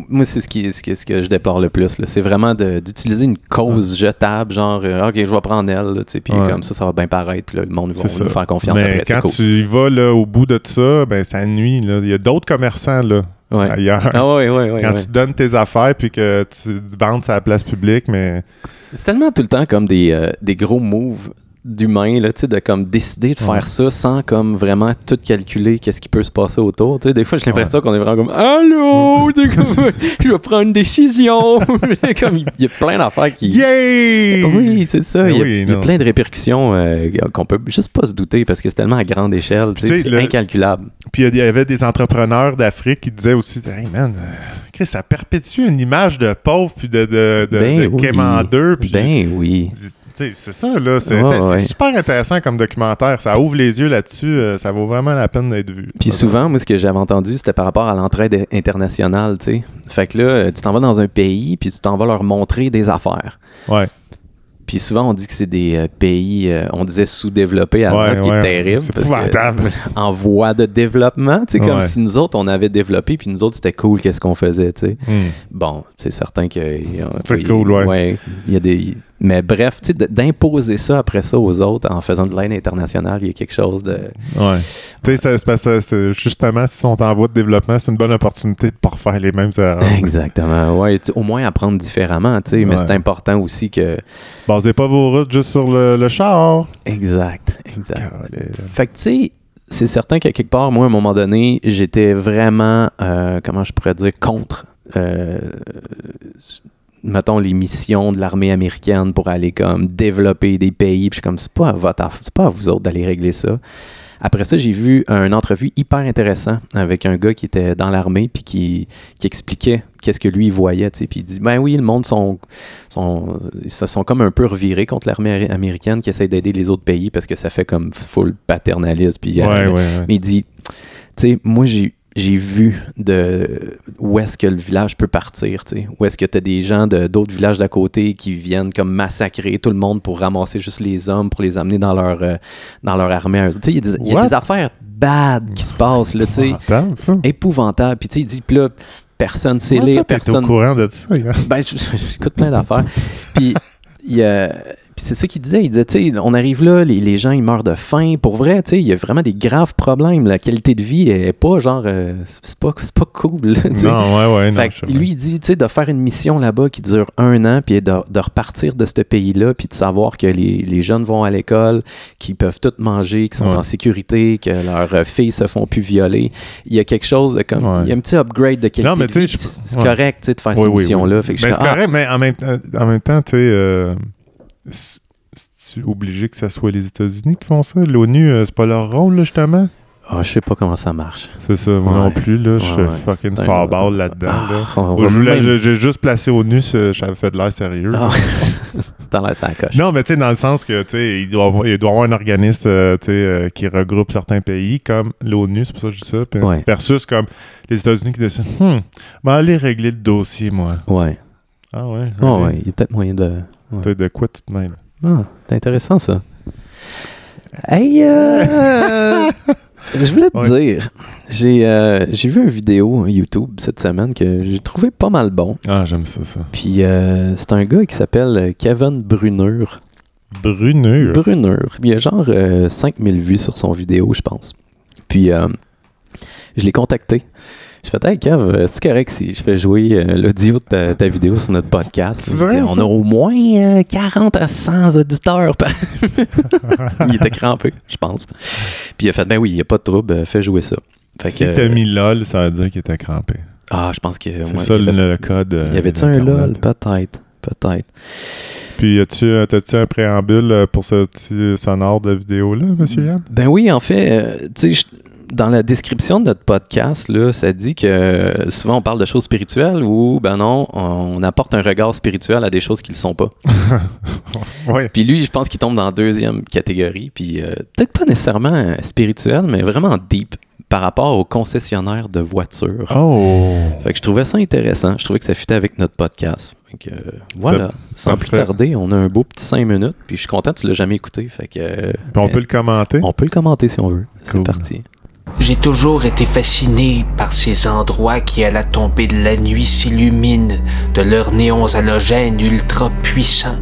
moi, c'est ce qui, ce qui- ce que je déplore le plus. C'est vraiment d'utiliser une cause jetable, genre euh, ok, je vais prendre elle, puis Ouais. comme ça, ça va bien paraître, puis là, le monde va nous faire confiance Mais après. Quand cool. tu y vas là, au bout de tout ça, ben ça nuit. Il y a d'autres commerçants là, Ouais. ailleurs. Ah ouais, ouais, ouais. quand tu donnes tes affaires puis que tu bandes sur la place publique, mais C'est tellement tout le temps comme des, euh, des gros moves d'humains, là, tu de comme décider de Ouais. faire ça sans comme vraiment tout calculer qu'est-ce qui peut se passer autour. Tu sais, des fois, j'ai l'impression qu'on est vraiment comme Allô, comme, je vais prendre une décision. comme, il y a plein d'affaires qui. Yay! Oui, c'est ça. Il y a, Oui, il y a plein de répercussions euh, qu'on peut juste pas se douter parce que c'est tellement à grande échelle. C'est le- incalculable. Puis il y avait des entrepreneurs d'Afrique qui disaient aussi Hey man, euh, Chris, ça perpétue une image de pauvre puis de, de, de, Ben de oui. quémandeur, puis Ben oui. C'est ça, là. C'est c'est ouais. super intéressant comme documentaire. Ça ouvre les yeux là-dessus. euh, ça vaut vraiment la peine d'être vu. Puis souvent, moi, ce que j'avais entendu, c'était par rapport à l'entraide internationale, tu sais. Fait que là, euh, tu t'en vas dans un pays, puis tu t'en vas leur montrer des affaires. Ouais. Puis souvent, on dit que c'est des euh, pays, euh, on disait sous-développés avant, Ouais, ce qui ouais. est terrible. C'est épouvantable. en voie de développement, tu sais, comme si nous autres, on avait développé, puis nous autres, c'était cool, qu'est-ce qu'on faisait, tu sais. Hmm. Bon, c'est certain que. euh, C'est cool, ouais. il y a des. Mais bref, d'imposer ça après ça aux autres en faisant de l'aide internationale, il y a quelque chose de. Ouais. Tu sais, c'est parce que c'est- justement, s'ils sont en voie de développement, c'est une bonne opportunité de ne pas refaire les mêmes erreurs. Exactement. Ouais, au moins apprendre différemment, tu sais. Mais c'est important aussi que. Basez pas vos routes juste sur le, le char. Exact. Exact. Fait que, tu sais, c'est certain qu'à quelque part, moi, à un moment donné, j'étais vraiment, euh, comment je pourrais dire, contre, euh, mettons, les missions de l'armée américaine pour aller comme développer des pays. Puis je suis comme, c'est pas à votre c'est pas à vous autres d'aller régler ça. Après ça, j'ai vu une entrevue hyper intéressant avec un gars qui était dans l'armée puis qui, qui expliquait qu'est-ce que lui il voyait. Puis il dit, ben oui, le monde sont, sont, se sont comme un peu revirés contre l'armée américaine qui essaie d'aider les autres pays parce que ça fait comme full paternalisme. Puis, Ouais, euh, ouais, ouais. mais il dit, tu sais, moi, j'ai, j'ai vu de où est-ce que le village peut partir, tu sais. Où est-ce que tu as des gens de, d'autres villages d'à côté qui viennent comme massacrer tout le monde pour ramasser juste les hommes, pour les amener dans leur, euh, dans leur armée. il y a des- il y, a What? des affaires bad qui se passent, là, tu sais, épouvantables. Puis, tu sais, il dit, puis là, personne sait lire, personne... au courant de ça? Ben, j'écoute plein d'affaires. Puis, il y a- Puis c'est ça qu'il disait. Il disait, tu sais, on arrive là, les, les gens, ils meurent de faim. Pour vrai, tu sais, il y a vraiment des graves problèmes. La qualité de vie est pas genre, euh, c'est pas, c'est pas cool. sais. Non, ouais, ouais. non, Fait sais lui, il dit, tu sais, de faire une mission là-bas qui dure un an, puis de, de repartir de ce pays-là, puis de savoir que les, les jeunes vont à l'école, qu'ils peuvent tout manger, qu'ils sont Ouais. en sécurité, que leurs euh, filles se font plus violer. Il y a quelque chose de comme, Ouais. il y a un petit upgrade de qualité Non, mais tu sais, C'est correct, tu sais, de faire Oui, ces oui, missions-là. Fait que je Ben, c'est comme, correct, mais en même, temps- en même temps, tu sais, euh, c'est obligé que ça soit les États-Unis qui font ça? L'ONU, euh, c'est pas leur rôle, là, justement? Ah, je sais pas comment ça marche. C'est ça, moi Ouais. non plus, là, je suis Ouais, fucking farball là-dedans. Ah, là. J'ai juste placé ONU, j'avais fait de l'air sérieux. Ah, laisses à la coche. Non, mais tu sais, dans le sens que, tu sais, il doit, y avoir un organisme, euh, tu sais, euh, qui regroupe certains pays, comme l'ONU, c'est pour ça que je dis ça, Ouais. versus comme les États-Unis qui décident, hum, ben aller régler le dossier, moi. Ouais. Ah ouais? Ah ouais, il y a peut-être moyen de. Ouais. T'as de quoi tu te mêles? Ah, c'est intéressant ça. Hey, euh, je voulais te Ouais. dire, j'ai euh, j'ai vu une vidéo YouTube cette semaine que j'ai trouvé pas mal bon. Ah, j'aime ça, ça. Puis euh, c'est un gars qui s'appelle Kevin Brunner. Bruneur? Brunner. Il y a genre euh, 5000 vues sur son vidéo, je pense. Puis je l'ai contacté. Je fais Hey Kev, euh, c'est correct si je fais jouer euh, l'audio de ta, ta vidéo sur notre podcast? Vrai, On a au moins euh, 40 à 100 auditeurs. par- il était crampé, je pense. Puis il a fait Ben oui, il n'y a pas de trouble, euh, fais jouer ça. Fait Si que, t'as mis LOL, ça veut dire qu'il était crampé. Ah, je pense que. C'est ça il y le, avait, le code. euh, il y avait-tu un. LOL? Peut-être. Peut-être. Puis, as-tu euh, t'as-tu un préambule euh, pour ce petit sonore de vidéo-là, monsieur Yann? Ben oui, en fait, euh, tu sais, je- dans la description de notre podcast, là, ça dit que euh, souvent on parle de choses spirituelles ou, ben non, on apporte un regard spirituel à des choses qui ne le sont pas. Puis lui, je pense qu'il tombe dans la deuxième catégorie, puis euh, peut-être pas nécessairement euh, spirituel, mais vraiment deep par rapport aux concessionnaires de voitures. Oh! Fait que je trouvais ça intéressant. Je trouvais que ça fitait avec notre podcast. Fait que, euh, voilà, sans plus tarder, on a un beau petit 5 minutes, puis je suis content que tu l'as jamais écouté. Fait que, euh, on peut le commenter? on peut le commenter si on veut. C'est parti. J'ai toujours été fasciné par ces endroits qui, à la tombée de la nuit, s'illuminent de leurs néons halogènes ultra puissants.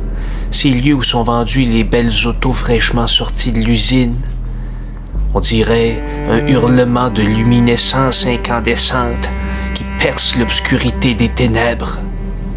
Ces lieux où sont vendues les belles autos fraîchement sorties de l'usine. On dirait un hurlement de luminescence incandescente qui perce l'obscurité des ténèbres.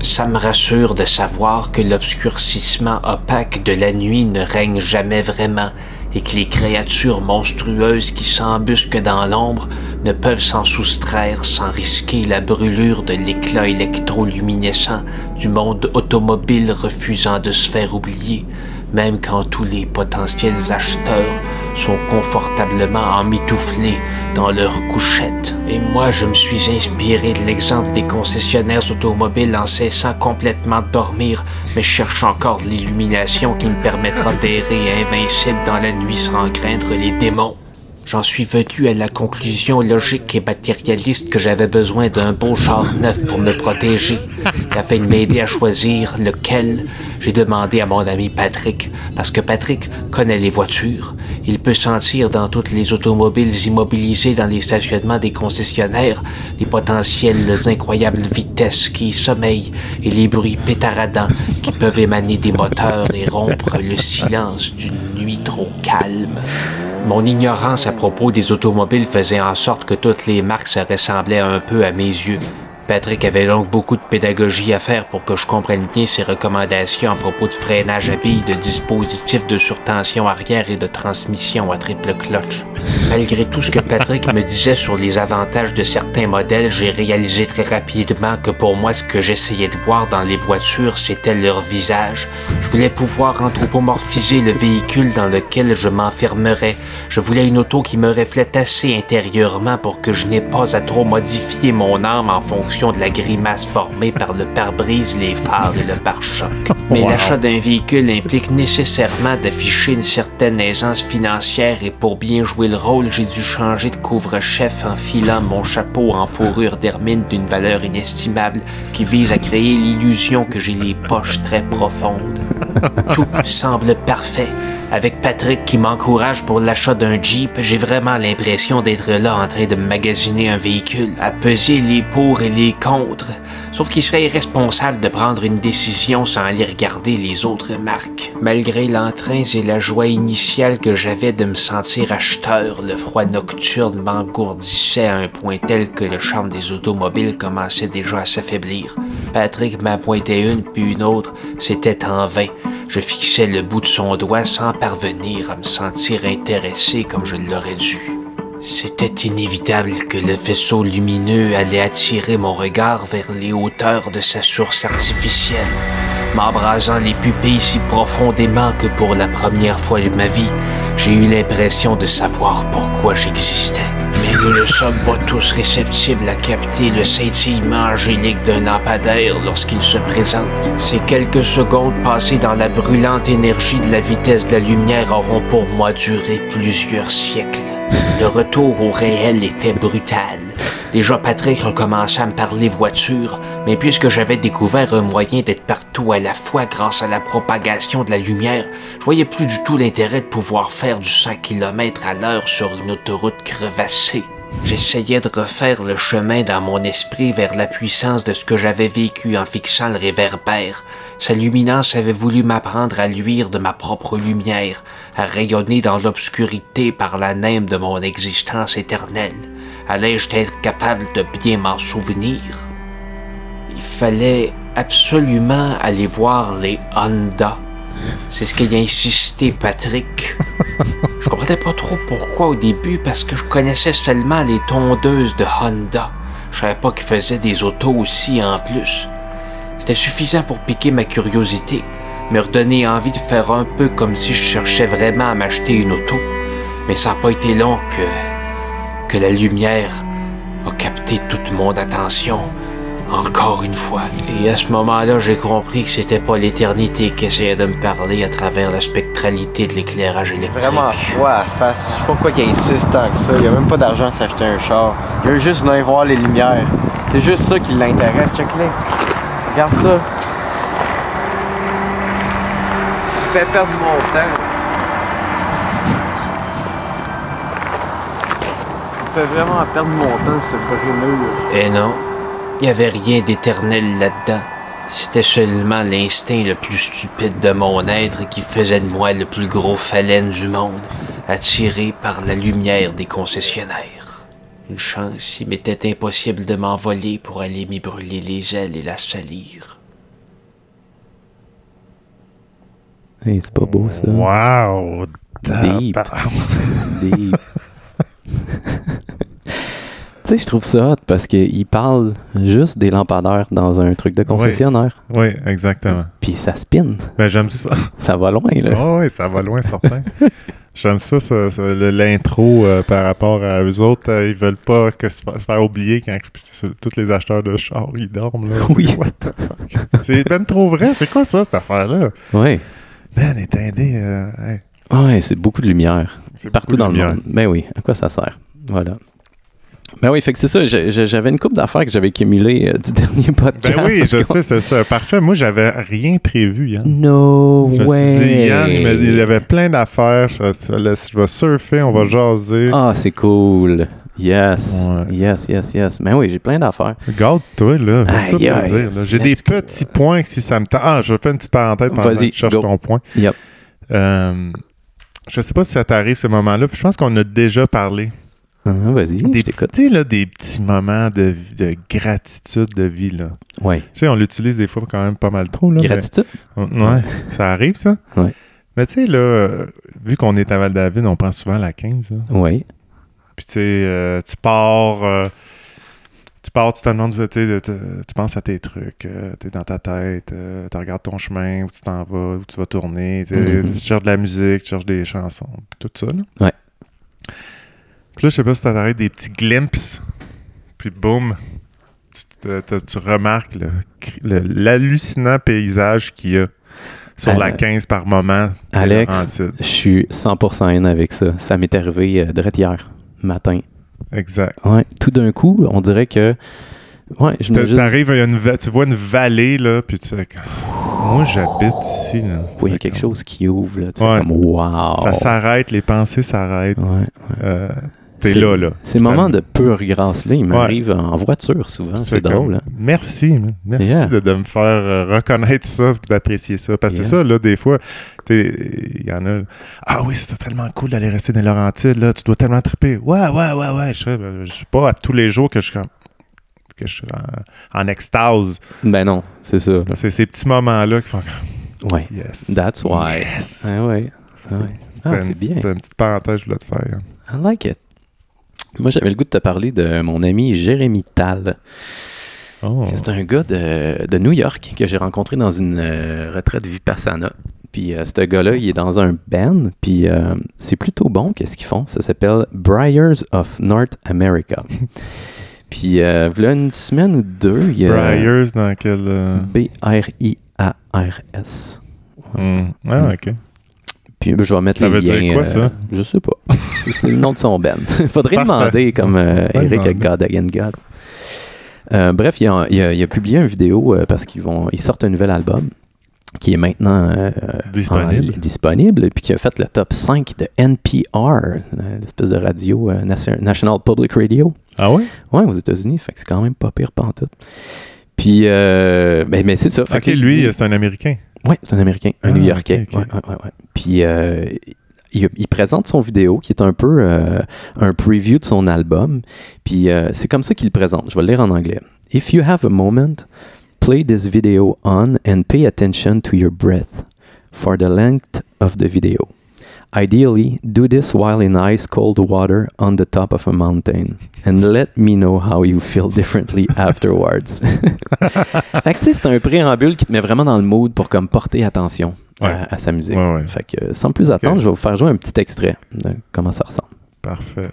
Ça me rassure de savoir que l'obscurcissement opaque de la nuit ne règne jamais vraiment et que les créatures monstrueuses qui s'embusquent dans l'ombre ne peuvent s'en soustraire sans risquer la brûlure de l'éclat électroluminescent du monde automobile refusant de se faire oublier, même quand tous les potentiels acheteurs sont confortablement emmitouflés dans leurs couchettes. Et moi, je me suis inspiré de l'exemple des concessionnaires automobiles en cessant complètement de dormir, mais je cherche encore de l'illumination qui me permettra d'errer invincible dans la nuit sans craindre les démons. J'en suis venu à la conclusion logique et matérialiste que j'avais besoin d'un beau char neuf pour me protéger. Afin de m'aider à choisir lequel, j'ai demandé à mon ami Patrick, parce que Patrick connaît les voitures. Il peut sentir dans toutes les automobiles immobilisées dans les stationnements des concessionnaires les potentielles incroyables vitesses qui sommeillent et les bruits pétaradants qui peuvent émaner des moteurs et rompre le silence d'une nuit trop calme. Mon ignorance à propos des automobiles faisait en sorte que toutes les marques se ressemblaient un peu à mes yeux. Patrick avait donc beaucoup de pédagogie à faire pour que je comprenne bien ses recommandations à propos de freinage à billes, de dispositifs de surtension arrière et de transmission à triple clutch. Malgré tout ce que Patrick me disait sur les avantages de certains modèles, j'ai réalisé très rapidement que pour moi, ce que j'essayais de voir dans les voitures, c'était leur visage. Je voulais pouvoir anthropomorphiser le véhicule dans lequel je m'enfermerais. Je voulais une auto qui me reflète assez intérieurement pour que je n'ai pas à trop modifier mon âme en fonction de la grimace formée par le pare-brise, les phares et le pare-choc. Mais Wow. l'achat d'un véhicule implique nécessairement d'afficher une certaine aisance financière et pour bien jouer le rôle, j'ai dû changer de couvre-chef en filant mon chapeau en fourrure d'hermine d'une valeur inestimable qui vise à créer l'illusion que j'ai les poches très profondes. Tout semble parfait, Avec Patrick qui m'encourage pour l'achat d'un Jeep, j'ai vraiment l'impression d'être là en train de magasiner un véhicule, à peser les pour et les contre. Sauf qu'il serait irresponsable de prendre une décision sans aller regarder les autres marques. Malgré l'entrain et la joie initiale que j'avais de me sentir acheteur, le froid nocturne m'engourdissait à un point tel que le charme des automobiles commençait déjà à s'affaiblir. Patrick m'en pointait une puis une autre, c'était en vain. Je fixais le bout de son doigt sans parvenir à me sentir intéressé comme je l'aurais dû. C'était inévitable que le faisceau lumineux allait attirer mon regard vers les hauteurs de sa source artificielle, m'embrasant les pupilles si profondément que pour la première fois de ma vie, j'ai eu l'impression de savoir pourquoi j'existais. Mais nous ne sommes pas tous réceptibles à capter le scintillement angélique d'un lampadaire lorsqu'il se présente. Ces quelques secondes passées dans la brûlante énergie de la vitesse de la lumière auront pour moi duré plusieurs siècles. Le retour au réel était brutal. Déjà, Patrick recommençait à me parler voiture, mais puisque j'avais découvert un moyen d'être partout à la fois grâce à la propagation de la lumière, je voyais plus du tout l'intérêt de pouvoir faire du 100 km à l'heure sur une autoroute crevassée. J'essayais de refaire le chemin dans mon esprit vers la puissance de ce que j'avais vécu en fixant le réverbère. Sa luminance avait voulu m'apprendre à luire de ma propre lumière, à rayonner dans l'obscurité par la nème de mon existence éternelle. Allais-je être capable de bien m'en souvenir? Il fallait absolument aller voir les Honda. C'est ce qu'a insisté Patrick. Je comprenais pas trop pourquoi au début parce que je connaissais seulement les tondeuses de Honda. Je savais pas qu'ils faisaient des autos aussi en plus. C'était suffisant pour piquer ma curiosité, me redonner envie de faire un peu comme si je cherchais vraiment à m'acheter une auto. Mais ça n'a pas été long que, que la lumière a capté toute mon attention. Encore une fois. Et à ce moment-là, j'ai compris que c'était pas l'éternité qui essayait de me parler à travers la spectralité de l'éclairage électrique. Vraiment à face. Je sais pas pourquoi il insiste tant que ça. Il a même pas d'argent à s'acheter un char. Il veut juste venir voir les lumières. C'est juste ça qui l'intéresse. Check-les. Regarde ça. Je fais perdre mon temps. Je fais vraiment perdre mon temps, ce brumeux. Et non, il n'y avait rien d'éternel là-dedans. C'était seulement l'instinct le plus stupide de mon être qui faisait de moi le plus gros phalène du monde, attiré par la lumière des concessionnaires. Une chance, il m'était impossible de m'envoler pour aller m'y brûler les ailes et la salir. Hey, c'est pas beau ça. Wow! Deep. Deep. Tu sais, je trouve ça hot parce qu'il parle juste des lampadaires dans un truc de concessionnaire. Oui, exactement. Puis ça spin. Ben, j'aime ça. Ça va loin, là. Oh, oui, ça va loin, certain. J'aime ça, ça, ça, le- l'intro euh, par rapport à eux autres. euh, ils veulent pas que se, fa- se faire oublier quand tous les acheteurs de chars, ils dorment. Là. Oui. What the fuck? C'est ben trop vrai. C'est quoi ça, cette affaire-là? Ouais. Ben, éteindé. Euh, hey, Ouais, c'est beaucoup de lumière. c'est Partout dans le monde. Ben oui, à quoi ça sert? Voilà. Ben oui, fait que c'est ça. J'avais une coupe d'affaires que j'avais accumulées euh, du dernier podcast. Ben oui, je sais, c'est ça. Parfait. Moi, j'avais rien prévu, Yann. No Je me way. suis dit, Yann, il, me- il y avait plein d'affaires. Je, vais surfer, on va jaser. Ah, c'est cool. Yes. Ouais. Yes, yes, yes. Ben oui, j'ai plein d'affaires. Garde-toi, là. J'ai des petits points que si ça me tente. Ah, je vais faire une petite parenthèse pendant que tu cherches ton point. Yep. Euh, je sais pas si ça t'arrive ce moment-là. Puis je pense qu'on a déjà parlé. Ah, Vas-y, Des petits, tu là, des petits moments de, de gratitude de vie. Là. Ouais. Tu sais, on l'utilise des fois quand même pas mal trop. Là, mais- Gratitude? ouais, ça arrive, ça. Ouais. Mais tu sais, là, euh, vu qu'on est à Val-David, on prend souvent la 15. là. Oui. Puis tu sais, euh, tu pars, euh, tu pars, tu te demandes, tu de- tu penses à tes trucs, tu es dans ta tête, tu regardes ton chemin, où tu t'en vas, où tu vas tourner, tu cherches de la musique, tu cherches des chansons, tout ça. Là. Ouais. Puis là, je sais pas si t'arrêtes des petits glimpses, puis boum, tu, remarques l'hallucinant paysage qu'il y a sur Euh, la 15 par moment. de Alex. Je suis 100% in avec ça. Ça m'est arrivé euh, direct hier matin. Exact. Ouais. Tout d'un coup, on dirait que Ouais, je juste. Tu vois une vallée, là, puis tu fais comme... Moi, j'habite ici, là. Il y a quelque chose qui ouvre, là. Tu Ouais. comme wow. Ça s'arrête, les pensées s'arrêtent. Ouais. Euh, T'es C'est- là, là. Ces moments de pure grâce-là, ils m'arrivent en voiture souvent. C'est fais comme, drôle, hein? Merci, merci Yeah. de, de me faire euh, reconnaître ça, d'apprécier ça. Parce que Yeah. c'est ça, là, des fois, il y en a. Ah oui, c'est tellement cool d'aller rester dans Laurentides, là. Tu dois tellement triper. Ouais, ouais, ouais, ouais. Je je suis pas à tous les jours que je suis comme. que je suis en, en extase. Ben non, c'est ça. C'est ces petits moments-là qui font comme. Ouais. Yes. That's why. Yes. Ouais, ouais. C'est- ouais. C'était Ah, une- c'est bien. C'était une petite parenthèse que je voulais te faire. I like it. Moi, j'avais le goût de te parler de mon ami Jérémy Tal. Oh. C'est un gars de, de New York que j'ai rencontré dans une euh, retraite Vipassana. Puis euh, ce gars-là, il est dans un band, puis euh, c'est plutôt bon qu'est-ce qu'ils font. Ça s'appelle Briars of North America. puis euh, voilà une semaine ou deux, il y a Briars dans quel. B-R-I-A-R-S. hmm. Ah, ok. Puis euh, je vais mettre Ça les veut dire liens. quoi, euh, ça? Je sais pas. C'est- le nom de son band. Faudrait demander comme euh, Eric demander. God Again God. Euh, bref, il a, il a- il a publié une vidéo parce qu'ils vont ils sortent un nouvel album qui est maintenant Disponible. en- disponible puis qui a fait le top 5 de NPR, l'espèce de radio Nation- National Public Radio. Ah ouais? Ouais, aux États-Unis, fait que c'est quand même pas pire pantoute. Puis, ben, mais c'est ça. Fait Ok, lui, dit- c'est un Américain. oui, c'est un Américain, un Ah, New-Yorkais. ouais, ouais, ouais. Puis euh, il, présente son vidéo qui est un peu euh, un preview de son album. Puis euh, c'est comme ça qu'il le présente. Je vais le lire en anglais. If you have a moment, play this video on and pay attention to your breath for the length of the video. Ideally, do this while in ice cold water on the top of a mountain and let me know how you feel differently afterwards. fait que tu sais, c'est un préambule qui te met vraiment dans le mood pour comme porter attention à- Ouais. à, sa musique. Ouais, ouais. Fait que sans plus attendre, je vais vous faire jouer un petit extrait de comment ça ressemble. Parfait.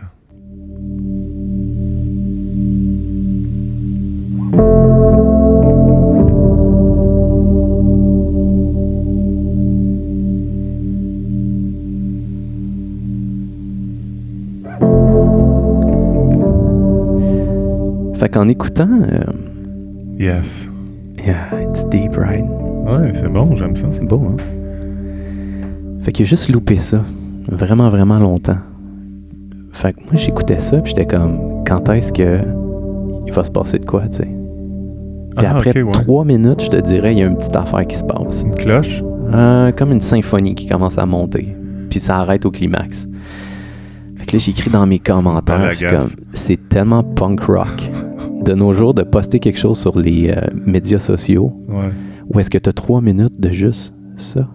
Qu'en écoutant, euh, Yes. yeah, it's deep, right? Ouais, c'est bon, j'aime ça. C'est beau, hein? Fait qu'il a juste loupé ça. Vraiment, vraiment longtemps. Fait que moi, j'écoutais ça, puis j'étais comme, quand est-ce que il va se passer de quoi, tu sais? Puis Ah, après ouais. trois minutes, je te dirais, il y a une petite affaire qui se passe. Une cloche? Euh, comme une symphonie qui commence à monter. Puis ça arrête au climax. Fait que là, j'écris dans mes commentaires, gaze. comme, c'est tellement punk rock de nos jours de poster quelque chose sur les euh, médias sociaux Ouais. ou est-ce que tu as trois minutes de juste ça?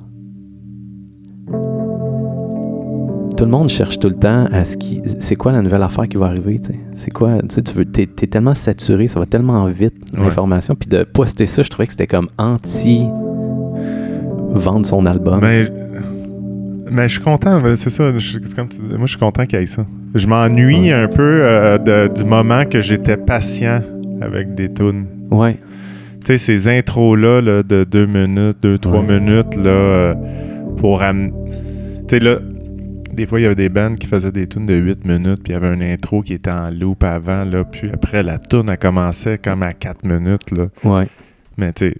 Tout le monde cherche tout le temps à ce qui. C'est quoi la nouvelle affaire qui va arriver? C'est quoi? Tu veux. T'es, t'es tellement saturé, ça va tellement vite, Ouais. l'information. Puis de poster ça, je trouvais que c'était comme anti. Vendre son album. Mais, mais je suis content, c'est ça. je- comme tu dis, moi, je suis content qu'il y ait ça. Je m'ennuie un peu euh, de- du moment que j'étais patient avec des tunes. Ouais. Tu sais, ces intros-là là, de deux minutes, deux, trois Ouais. minutes, là, euh, pour amener. Tu sais, là, des fois, il y avait des bands qui faisaient des tunes de 8 minutes, puis il y avait un intro qui était en loop avant, là, puis après, la tune, elle commençait comme à 4 minutes, là. Ouais. Mais tu sais,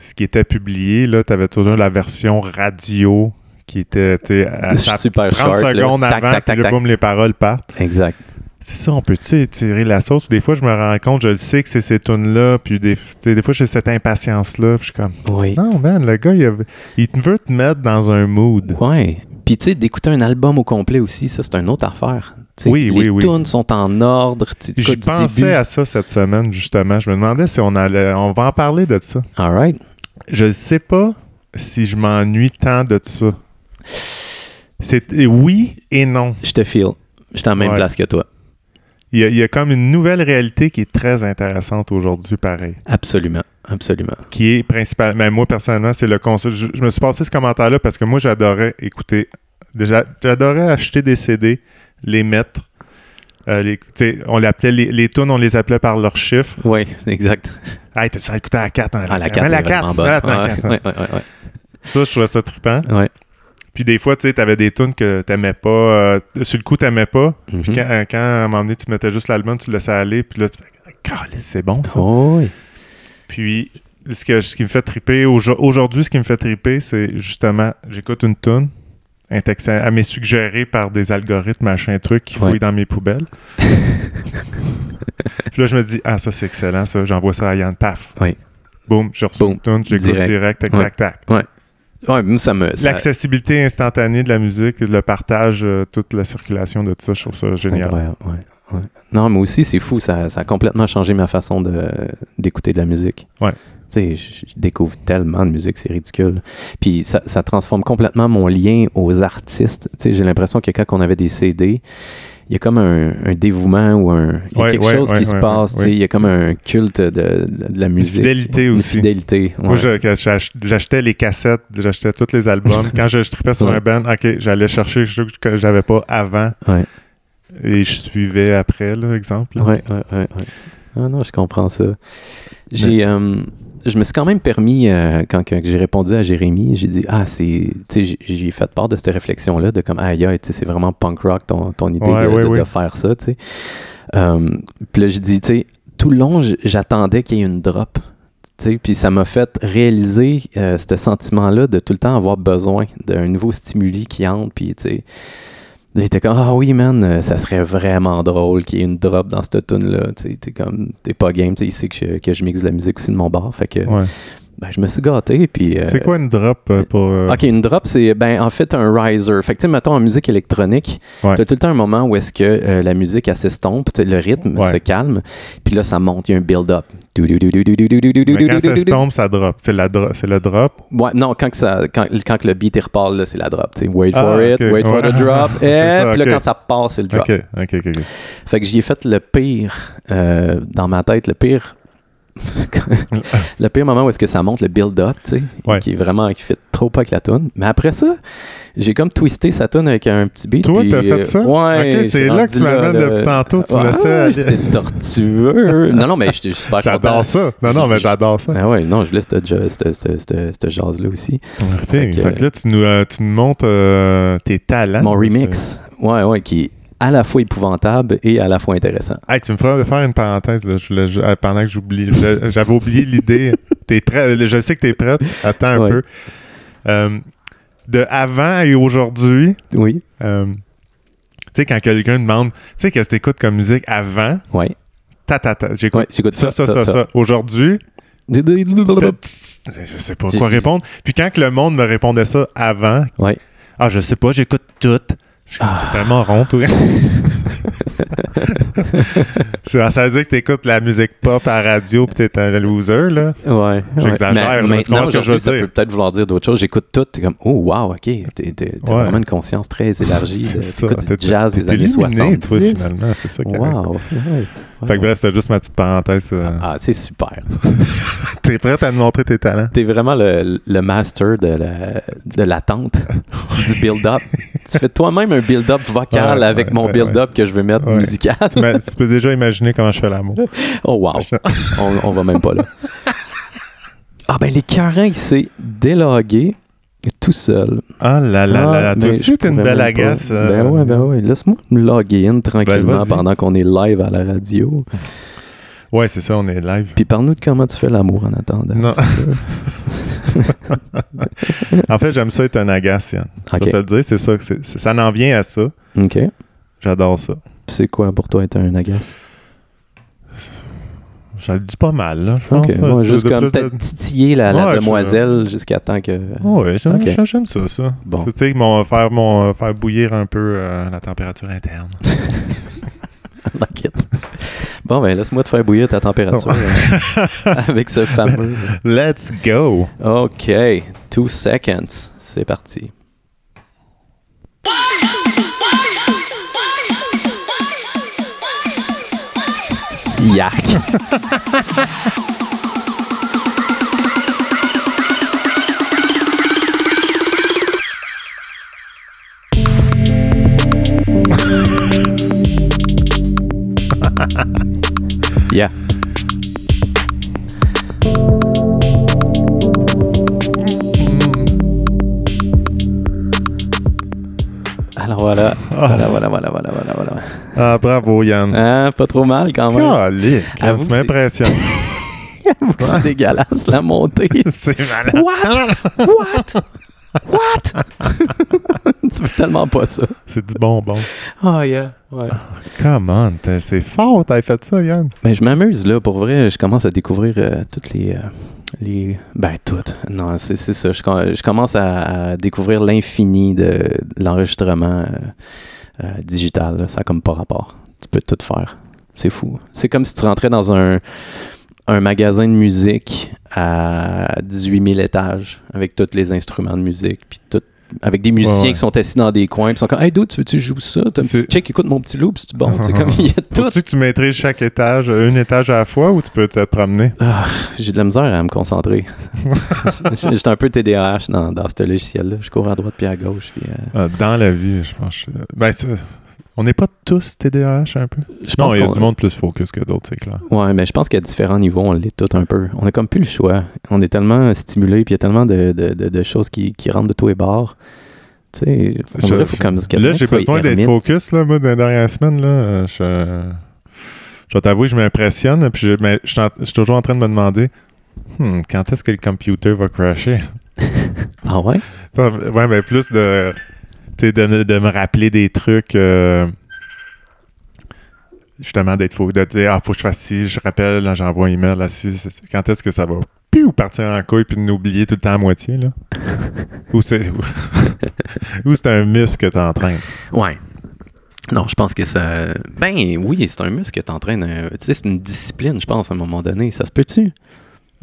ce qui était publié, là, t'avais toujours la version radio qui était, à sa- Super 30 short, là. secondes Tac, avant, tac, puis tac, là, tac. boum, les paroles partent. Exact. C'est ça, on peut-tu étirer la sauce? Des fois, je me rends compte, je le sais que c'est ces tunes-là, puis des, des fois, j'ai cette impatience-là, puis je suis comme, Oui. non, man, le gars, il, a- il te veut te mettre dans un mood. Ouais. Puis tu sais, d'écouter un album au complet aussi, ça, c'est une autre affaire. Tu sais, Oui, les oui, oui. tunes sont en ordre. pensais début. à ça cette semaine, justement. Je me demandais si on allait. On va en parler de ça. All right. Je sais pas si je m'ennuie tant de ça. C'est oui et non. Je te feel. Je suis en même Ouais. place que toi. Il y, a, il y a comme une nouvelle réalité qui est très intéressante aujourd'hui, pareil. Absolument. Absolument. Qui est principalement. Mais moi, personnellement, c'est le console. Je, je me suis passé ce commentaire-là parce que moi, j'adorais écouter. J'adorais acheter des CD, les mettre. euh, les, on l'appelait les, les tunes, on les appelait par leurs chiffres. Oui, exact. Hey, t'as écouté à la 4 hein, Ah, la Mets 4 la est 4, vraiment bonne. mets la Ouais, 4, ouais, ouais, ouais, Ça, je trouvais ça trippant. ouais. Puis des fois, tu sais, t'avais des tunes que t'aimais pas. euh, sur le coup, t'aimais pas. Mhm. Puis quand, quand, à un moment donné, tu mettais juste l'album, tu le laissais aller. Puis là, tu fais Calais, c'est bon ça. Oh, oui. Puis, ce, que, ce qui me fait triper, aujo- aujourd'hui, ce qui me fait triper, c'est justement, j'écoute une tune, un texte à, m'est suggéré par des algorithmes, machin truc, qui Ouais. fouillent dans mes poubelles. Puis là, je me dis, ah, ça, c'est excellent, ça, j'envoie ça à Yann, paf. Oui. Boum, je reçois une tune, j'écoute Direct. tac, tac, tac. Ouais, moi, ça me. ça- L'accessibilité instantanée de la musique, le partage, euh, toute la circulation de tout ça, je trouve ça génial. incroyable, ouais, ouais. Non, mais aussi, c'est fou, ça, ça a complètement changé ma façon de, d'écouter de la musique. Ouais. Tu sais, je, je découvre tellement de musique, c'est ridicule. Puis ça, ça transforme complètement mon lien aux artistes. Tu sais, j'ai l'impression que quand on avait des CD, il y a comme un, un dévouement ou un, il y a Ouais, quelque ouais, chose ouais, qui se passe. Il y a comme un culte de, de- de la musique. fidélité Une aussi. fidélité. Moi, j'achetais les cassettes, j'achetais tous les albums. Quand je, je tripais sur un band, OK, j'allais chercher quelque chose que j'avais pas avant. Et je suivais après, là, exemple. Ouais, ouais, ouais, ouais. Ah non, je comprends ça. J'ai, euh, je me suis quand même permis, euh, quand, quand j'ai répondu à Jérémy, j'ai dit, ah, c'est, tu sais, j'ai- fait part de cette réflexion-là, de comme, aïe, aïe, tu sais, c'est vraiment punk rock ton, ton idée Ouais, de, ouais, de- ouais. de faire ça, tu sais. Euh, puis là, j'ai dit, tu sais, tout le long, j'attendais qu'il y ait une drop. tu sais, Puis ça m'a fait réaliser euh, ce sentiment-là de tout le temps avoir besoin d'un nouveau stimuli qui entre. Puis, tu sais, J'étais comme, ah oui, man, euh, ça serait vraiment drôle qu'il y ait une drop dans cette tune-là. Tu sais, t'es comme, t'es pas game, tu sais, que je, que je mixe de la musique aussi de mon bar. Fait que, Ouais. Ben, je me suis gâté. Puis, euh, C'est quoi une drop euh, pour. euh, Ok, une drop, c'est ben, en fait un riser. Fait que, tu sais, mettons en musique électronique, Ouais. t'as tout le temps un moment où est-ce que euh, la musique, elle s'estompe, tu le rythme Ouais. se calme, puis là, ça monte, il y a un build-up. Mais quand ça se tombe, ça drop. C'est la dro- c'est le drop? Ouais, non, quand, que ça, quand, le beat il repart, là, c'est la drop. tu sais. Wait Ah, for it, ok, wait for the drop, et ça, puis là, quand ça part, c'est le drop. Fait que j'y ai fait le pire dans ma tête, le pire. le pire moment où est-ce que ça monte le build-up, tu sais, Ouais. qui est vraiment qui fait trop pas avec la tune. Mais après ça, j'ai comme twisté sa tune avec un petit beat. Toi, t'as fait euh, ça? Ouais. OK, c'est là que tu là, depuis tantôt. Tu me Ouais, laissais j'étais tortueux. non, non, mais j'étais super content. J'adore ça. Non, non, mais j'adore ça. Ah ouais, non, je voulais cette, ja- cette, cette, cette, cette jazz-là aussi. Fait que, fait que là, tu nous, euh, tu nous montres euh, tes talents. Mon remix, ouais, ouais, qui à la fois épouvantable et à la fois intéressant. Hey, tu me feras faire une parenthèse là, je je- euh, pendant que j'oublie. J'avais oublié l'idée. T'es prêt? Je sais que t'es prête. Attends un Ouais. peu. Euh, de avant et aujourd'hui, Oui. euh, tu sais, quand quelqu'un demande, tu sais, qu'est-ce que t'écoutes comme musique avant, Ouais. ta ta ta, j'écoute Ouais, j'écoute ça, ça, ça, ça. Aujourd'hui, je sais pas quoi répondre. Puis quand que le monde me répondait ça avant, Ouais. ah, je sais pas, j'écoute tout. Je suis Ah. T'es tellement rond, toi. ça, veut dire que t'écoutes la musique pop à la radio pis t'es un loser, là. Ouais. J'exagère, ouais. tu maintenant, ce que je veux ça dire. peut peut-être vouloir dire d'autres choses. J'écoute tout. T'es comme, oh, wow, OK. T'es, Ouais. vraiment une conscience très élargie. T'écoutes T'es- du jazz des années illuminé, 60. toi, finalement. C'est ça. Wow. ouais, Fait que bref, c'était juste ma petite parenthèse. euh. Ah, c'est super. T'es prête à nous montrer tes talents? T'es vraiment le, le master de, la, de l'attente, du build-up. tu fais toi-même un build-up vocal Ouais, avec ouais, mon build-up que je vais mettre musical. tu, peux déjà imaginer comment je fais l'amour. Oh, wow. on, on va même pas là. Ah, ben, l'écœurant, il s'est délogué tout seul. Ah là là Ah, là, toi aussi, t'es une belle pas. agace. euh. Ben ouais, ben ouais. Laisse-moi me loguer in tranquillement vas-y. pendant qu'on est live à la radio. Ouais, c'est ça, on est live. Puis parle-nous de comment tu fais l'amour en attendant. Non. En fait, j'aime ça être un agace, Yann. Je OK. vais te le dire, c'est ça. ça en vient à ça. OK. J'adore ça. Puis c'est quoi pour toi être un agace? Je le dis pas mal, là. Je pense, juste comme de- peut-être titiller la, la Ouais, je- demoiselle jusqu'à temps que... Ouais, j'aime Ok. j'aime- j'aime ça, ça. Bon. Tu sais, mon, faire, mon, faire bouillir un peu euh, la température interne. T'inquiète. Bon, ben laisse-moi te faire bouillir ta température euh, avec ce fameux... Let's go! OK. Two seconds. C'est parti. Yark. yeah. Alors voilà. Ah. Voilà, voilà, voilà, voilà, voilà, voilà. Ah, bravo, Yann. Hein, pas trop mal quand même. Calique, Yann, Avoue tu m'impressionnes. C'est dégueulasse la montée. C'est malade. What? What? What? tu veux tellement pas ça. C'est du bonbon. Oh yeah. Ouais. Come on, c'est fort, t'as fait ça, Yann. Ben, je m'amuse là, pour vrai. Je commence à découvrir euh, toutes les. euh, les ben, toutes. Non, c'est ça. Je, com- je commence à, à découvrir l'infini de, de l'enregistrement euh, euh, digital. Ça a comme pas rapport. Tu peux tout faire. C'est fou. C'est comme si tu rentrais dans un, un magasin de musique à 18 000 étages avec tous les instruments de musique. Puis tout. Avec des musiciens Ouais, ouais. qui sont assis dans des coins, qui sont comme Hey, dude, tu veux-tu jouer ça? T'as un petit check, écoute mon petit loop, c'est bon? C'est comme il y a tout. Que tu maîtrises chaque étage, euh, un étage à la fois, ou tu peux te promener? Ah, j'ai de la misère à me concentrer. J'étais un peu TDAH dans, dans ce logiciel-là. Je cours à droite puis à gauche. puis, euh, Ah, dans la vie, je pense. que- Ben, on n'est pas tous TDAH un peu? je Non, il y a du monde plus focus que d'autres, c'est clair. Ouais, mais je pense qu'à différents niveaux, on l'est tout un peu. On a comme plus le choix. On est tellement stimulé, puis il y a tellement de, de, de, de choses qui, qui rentrent de tous les bords. Tu sais, on Je- faut comme Là, j'ai besoin d'être focus, là, moi, dans les dernières semaines, là. Je, je vais t'avouer, je m'impressionne, puis je, mais je suis en- je suis toujours en train de me demander, Hmm, quand est-ce que le computer va crasher? Ah ouais? Ouais, mais plus de, de, me rappeler des trucs, euh, justement, d'être faux, de ah, faut que je fasse ci, je rappelle, j'envoie un email, là, c'est- quand est-ce que ça va, piou, partir en couille, puis n'oublier tout le temps à moitié, là? ou c'est, ou, ou c'est un muscle que t'entraînes? Ouais. Non, je pense que ça. Ben oui, c'est un muscle que t'entraînes. euh, Tu sais, c'est une discipline, je pense, à un moment donné. Ça se peut-tu?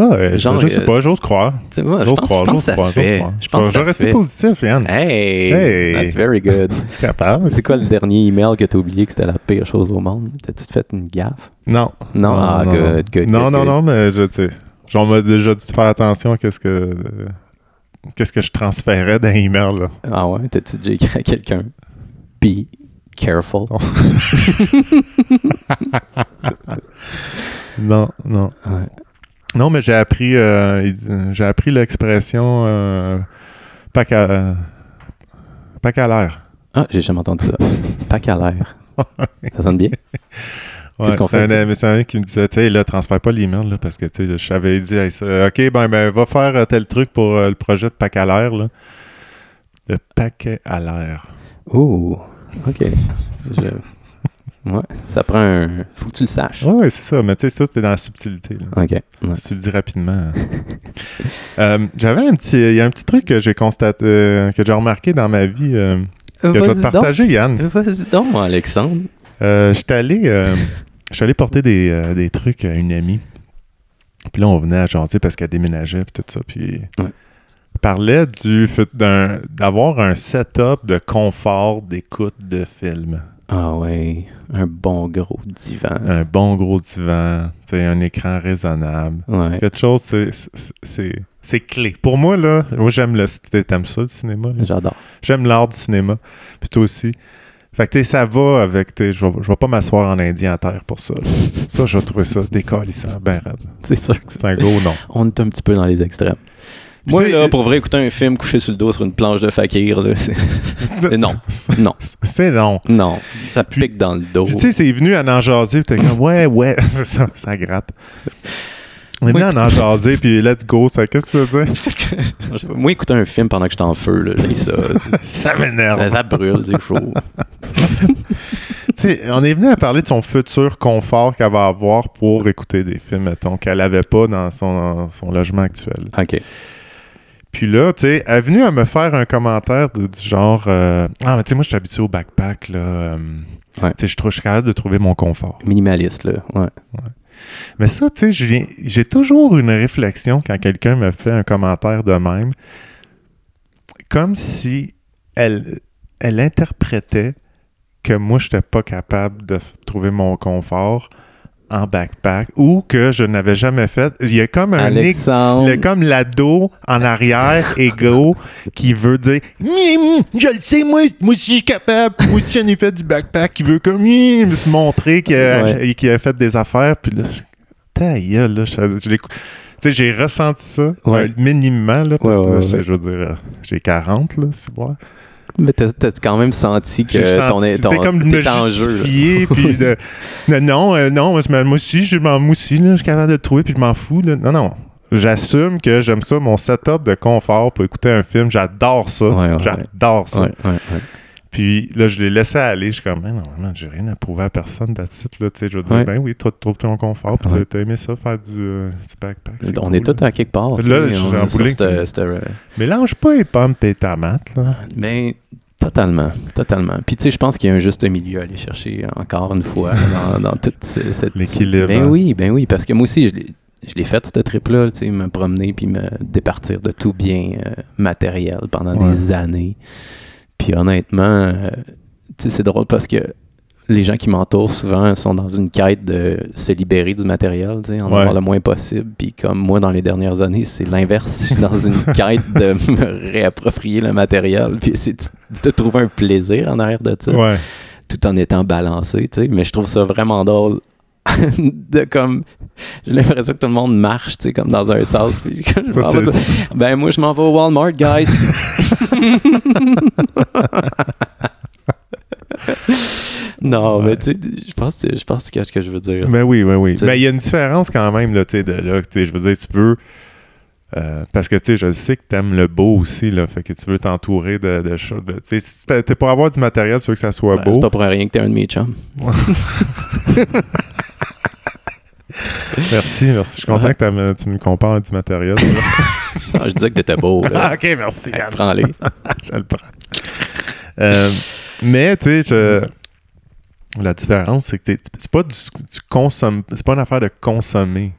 Ah, ouais, Genre, je sais euh, pas, j'ose croire. Moi, je J'ose croire, j'ose croire. Je pense je vais rester positif, Yann. Hey! Hey! That's very good. Suis capable. C'est quoi le dernier email que t'as oublié que c'était la pire chose au monde? T'as-tu fait une gaffe? Non. Non, ah, non, good, non. good, Non, good, non, good. non, mais je, tu sais, genre, m'a déjà dit de faire attention à qu'est-ce que, euh, qu'est-ce que je transférais dans l'email, là. Ah ouais? T'as-tu déjà écrit à quelqu'un? Be careful. Oh. Non, non. Ouais. Non, mais j'ai appris, euh, j'ai appris l'expression euh, pas qu'à l'air. Ah, j'ai jamais entendu ça. Pas qu'à l'air. Ça sonne bien? Ouais, c'est fait, un, ami qui me disait, tu sais, là, transfère pas l'email, là, parce que, tu sais, je savais dit, Hey, OK, ben, ben, va faire euh, tel truc pour euh, le projet de paquet à l'air, là. Le paquet à l'air. Ouh, OK. Je- Ouais, ça prend un... Faut que tu le saches. Ouais, c'est ça, mais tu sais, ça, c'était dans la subtilité, là. OK. ouais. Si tu le dis rapidement. Euh, J'avais un petit, il y a un petit truc que j'ai constaté, euh, que j'ai remarqué dans ma vie, euh, que je vais te donc. partager, Yann. Vas-y donc, Alexandre. Euh, J'étais allé, j'étais allé porter des, euh, des trucs à une amie. Puis là, on venait à jaser parce qu'elle déménageait puis tout ça. Puis Ouais. elle parlait du fait d'un- d'avoir un setup de confort d'écoute de film. Ah ouais, un bon gros divan. Un bon gros divan, un écran raisonnable. Ouais. Quelque chose, c'est- c'est- c'est c'est clé. Pour moi, là, moi j'aime le... T'aimes ça, le cinéma? J'adore. J'aime l'art du cinéma. Puis toi aussi. Fait que, ça va avec, je vais vais pas m'asseoir en indien à terre pour ça. là. Ça, je vais trouver ça décalissant, ben raide. C'est sûr que C'est un gros non. on est un petit peu dans les extrêmes. Moi, là, pour vrai, écouter un film couché sur le dos sur une planche de fakir, là, c'est... non, non, C'est non. non. Ça Puis- pique dans le dos. Tu sais, c'est venu à en jaser, puis t'es comme, ouais, ouais, ça, ça gratte. On est venu à en jaser, puis let's go, ça, qu'est-ce que tu veux dire? Moi, écouter un film pendant que j'étais en feu, là, j'ai ça. Ça m'énerve. ça brûle, c'est chaud. Tu sais, on est venu à parler de son futur confort qu'elle va avoir pour écouter des films, mettons, qu'elle avait pas dans son, son logement actuel. OK. Puis là, tu sais, elle est venue à me faire un commentaire de- du genre euh, Ah, mais tu sais, moi, je suis habitué au backpack, là. euh, Ouais. Tu sais, je trouve je suis capable de trouver mon confort. Minimaliste, là, ouais. Mais ça, tu sais, j'ai toujours une réflexion quand quelqu'un me fait un commentaire de même, comme si elle, elle interprétait que moi, je n'étais pas capable de trouver mon confort en backpack ou que je n'avais jamais fait. Il y a comme un nég- Alexandre, le- comme l'ado en arrière, égo, qui veut dire Je le sais, moi, moi aussi je suis capable. Moi aussi j'en ai fait du backpack. Qui veut comme se montrer qu'il a, Ouais. a fait des affaires. Puis là, ta gueule, là, je, sais, j'ai ressenti ça Ouais. minimum, là, parce Ouais, que là, je- veux dire, euh, j'ai 40, là, c'est bon. Mais t'as quand même senti que ton, senti- ton, t'es comme de en jeu. puis de... Non, non, euh, non, moi, aussi, je m'en là, je suis capable de le trouver, puis je m'en fous. là. Non, non. J'assume que j'aime ça, mon setup de confort pour écouter un film. J'adore ça. Ouais, ouais, J'adore ça. Ouais. Puis là, je l'ai laissé aller. Je suis comme, non, man, j'ai rien à prouver à personne d'attitude. Là, tu sais, je veux dire, Ouais. ben oui, toi, tu trouves ton confort. Puis Ouais. t'as aimé ça, faire du, euh, du backpack. On cool, est tous à quelque part. Là, je suis en euh, Mélange pas les pommes et les tomates. Là. Ben, totalement, totalement. Puis tu sais, je pense qu'il y a un juste milieu à aller chercher encore une fois dans, dans toute ce- cette... L'équilibre, Ben hein. oui, ben oui, parce que moi aussi, je l'ai, je l'ai fait, cette trip-là, tu sais, me promener puis me départir de tout bien euh, matériel pendant Ouais. des années. Puis honnêtement, euh, tu sais, c'est drôle parce que les gens qui m'entourent souvent sont dans une quête de se libérer du matériel, en Ouais. avoir le moins possible. Puis comme moi, dans les dernières années, c'est l'inverse. Je suis dans une quête de me réapproprier le matériel, puis essayer de, de trouver un plaisir en arrière de ça, Ouais. tout en étant balancé. Mais je trouve ça vraiment drôle. de comme j'ai l'impression que tout le monde marche tu sais comme dans un sens puis Ça, ben moi je m'en vais au Walmart guys non mais tu sais je pense que- je pense que ce que je veux dire Ben oui, ben oui. Sais. Mais il y a une différence quand même, là, tu sais, de là, je veux dire, tu veux... euh, parce que, tu sais, je sais que t'aimes le beau aussi, là, fait que tu veux t'entourer de, de choses. Tu sais, t'es pour avoir du matériel, tu veux que ça soit Ben, beau. c'est pas pour rien que t'es un de mes chums Merci, merci. Je suis content Ouais. que tu me compares à du matériel. Non, je disais que t'étais beau là ok, merci. Prends-les je le prends. Euh, mais, tu sais, la différence, c'est que c'est pas du, tu consommes, c'est pas une affaire de consommer.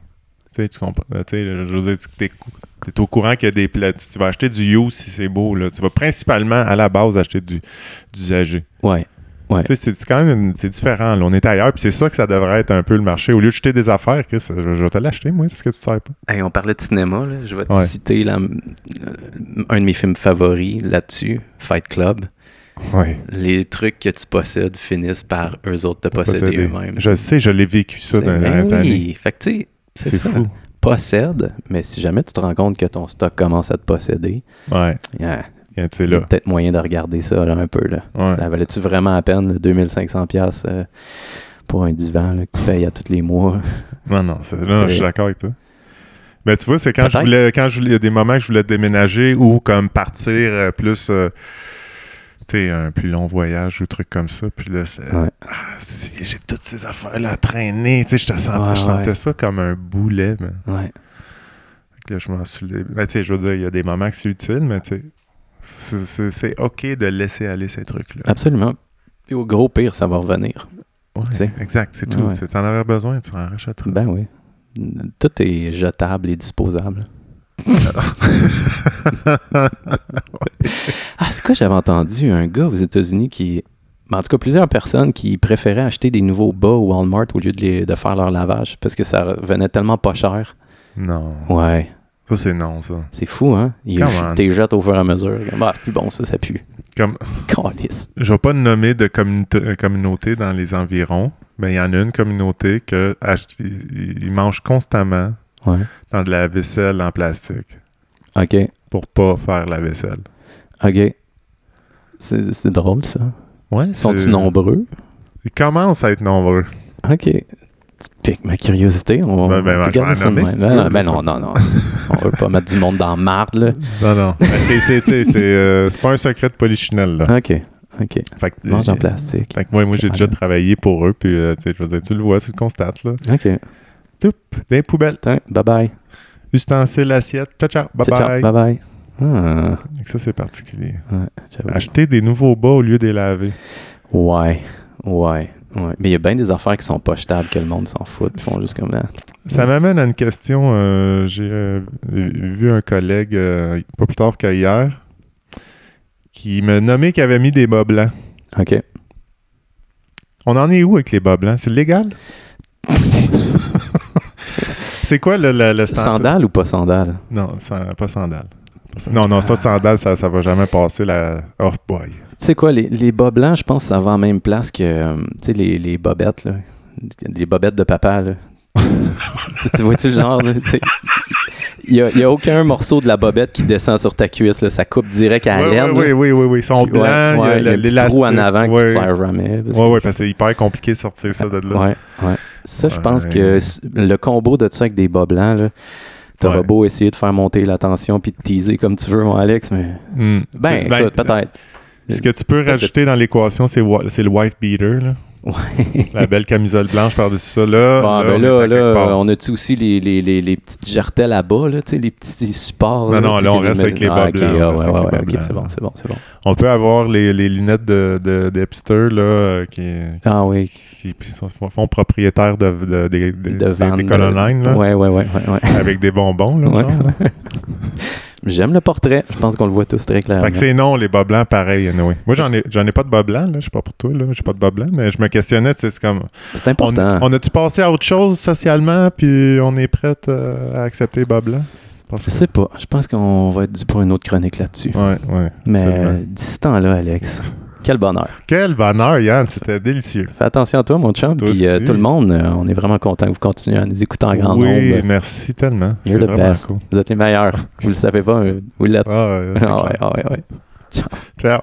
Tu sais, tu comprends. Tu sais, je veux dire, tu t'es au courant qu'il y a des plats. Tu vas acheter du You si c'est beau. Là. Tu vas principalement, à la base, acheter du, du usagé. ouais Tu sais, c'est, quand même c'est différent. là. On est ailleurs, puis c'est ça que ça devrait être un peu le marché. Au lieu de jeter des affaires, Chris, je, je vais te l'acheter, moi, c'est ce que tu sais pas. Hey, on parlait de cinéma là. je vais te Ouais. citer la- euh, un de mes films favoris là-dessus Fight Club Ouais. les trucs que tu possèdes finissent par eux autres te posséder Posséder. eux-mêmes. Je sais, je l'ai vécu ça dans les dernières années. Fait que tu sais, c'est fou. Possède, mais si jamais tu te rends compte que ton stock commence à te posséder, Ouais. il y a, Tu sais, il y a là. peut-être moyen de regarder ça là, un peu. Là. Ouais. Ça valait-tu vraiment à peine le 2500$ piastres, euh, pour un divan là, que tu payes à tous les mois? Non, non, je suis d'accord avec toi. Mais tu vois, c'est quand je voulais, quand je voulais, il y a des moments que je voulais déménager ou comme partir euh, plus, euh, un plus long voyage ou truc comme ça. Puis là, Ouais. ah, j'ai toutes ces affaires-là à traîner. Tu sais, je, te sentais, Ouais, je sentais ouais. ça comme un boulet. Mais Ouais. Là, je m'en suis. Ben, tu sais, je veux dire, il y a des moments que c'est utile, mais tu sais, c'est- OK de laisser aller ces trucs-là. Absolument. Puis au gros pire, ça va revenir. Ouais, exact, c'est tout. Tu en aurais besoin, tu en rachèteras. Ben oui. Tout est jetable et disposable. ah, c'est quoi j'avais entendu un gars aux États-Unis qui. en tout cas, plusieurs personnes qui préféraient acheter des nouveaux bas au Walmart au lieu de, les- de faire leur lavage parce que ça venait tellement pas cher. Non. Ouais, Ça, c'est non, ça. c'est fou, hein? On. t'es jettes au fur et à mesure. Comme, Ah, c'est plus bon, ça, ça pue. Comme, Calice. je vais pas nommer de communauté, euh, communauté dans les environs, mais il y en a une communauté que ils ils mangent constamment Ouais. dans de la vaisselle en plastique OK. pour pas faire la vaisselle. OK. C'est drôle, ça. Ouais, Sont-ils nombreux? Ils commencent à être nombreux. OK. Tu piques ma curiosité. On, Ben, ben, on peut je vais garder en ça nommer si Ben, non, ben non, non, non. on veut pas mettre du monde dans marde, là. Non, non. Ben, c'est, euh, c'est pas un secret de polichinelle, là. OK. OK. Fait que, Mange en plastique. Fait que moi, moi j'ai déjà travaillé pour eux, puis euh, je veux dire, tu le vois, tu le constates, là. OK. Toup, des poubelles, bye-bye. ustensiles, assiette, ciao, ciao, bye Ciao, ciao. bye. Bye-bye. Ah, Ça, c'est particulier. ouais. Acheter des nouveaux bas au lieu de les laver. Ouais. Ouais. Ouais. Mais il y a bien des affaires qui sont pas jetables que le monde s'en fout. Ils font juste comme ça. Ça m'amène à une question. euh, j'ai euh, vu un collègue, euh, pas plus tard qu'hier, qui me nommait qu'il avait mis des bas blancs. OK. On en est où avec les bas blancs? C'est légal? c'est quoi le, le, le standard? Sandales ou pas sandales? Non, sans- pas sandales. Non, non, ça, sandales, ça, ça va jamais passer la... Oh boy. Tu sais quoi, les, les bas blancs, je pense que ça va en même place que euh, tu sais, les, les bobettes, là. Les bobettes de papa, là. tu, tu vois-tu le genre? Tu Il n'y a, aucun morceau de la bobette qui descend sur ta cuisse. Là. Ça coupe direct à la Ouais, laine. oui, oui, oui, oui, oui. Ils sont ouais, blancs. ouais, il y a petit trou en avant que ouais. tu ne sers jamais. que- ouais, parce que c'est hyper compliqué de sortir ça de là. Ouais, ouais. Ça, je pense que le combo de ça avec des bas blancs, là, t'auras Ouais. beau essayer de faire monter la tension puis de teaser comme tu veux, mon Alex, mais Hmm. ben, Ben, écoute, peut-être. Ce que tu peux rajouter dans l'équation, c'est le wife beater, là. Ouais. la belle camisole blanche par-dessus ça. Là, Bon, là, ben on là, on a-tu aussi les, les, les, les petites jarretelles à bas, là, les petits supports? Non, non, là, on reste avec les bas blancs, on c'est bon, c'est bon, c'est bon. Peut avoir les, les lunettes de, de, là, qui, Ah oui, qui, qui sont, font propriétaires de, de, de, de, de des- Colonines, là, Ouais, ouais, ouais, ouais, ouais. avec des bonbons, là. J'aime le portrait. Je pense qu'on le voit tous très clairement. Fait que c'est non, les bas blancs, pareil, anyway. Moi, j'en ai, j'en ai pas de bas blancs, là. Je sais pas pour toi, là. J'ai pas de bas blancs, mais je me questionnais, c'est comme. C'est important. on a-tu passé à autre chose socialement, puis on est prête euh, à accepter les bas blancs? Je sais pas. Je pense qu'on va être dû pour une autre chronique là-dessus. Ouais, ouais. Mais euh, d'ici ce temps-là, Alex, quel bonheur. Quel bonheur, Yann, c'était délicieux. Fais attention à toi, mon chum. Toi Puis euh, tout le monde, euh, on est vraiment content que vous continuez à nous écouter en grand oui, nombre. merci tellement. C'est You're the vraiment best. cool. Vous êtes les meilleurs. vous le savez pas, vous l'êtes. Ah, ouais, c'est Ah clair. ouais, ah ouais, ouais. Ciao.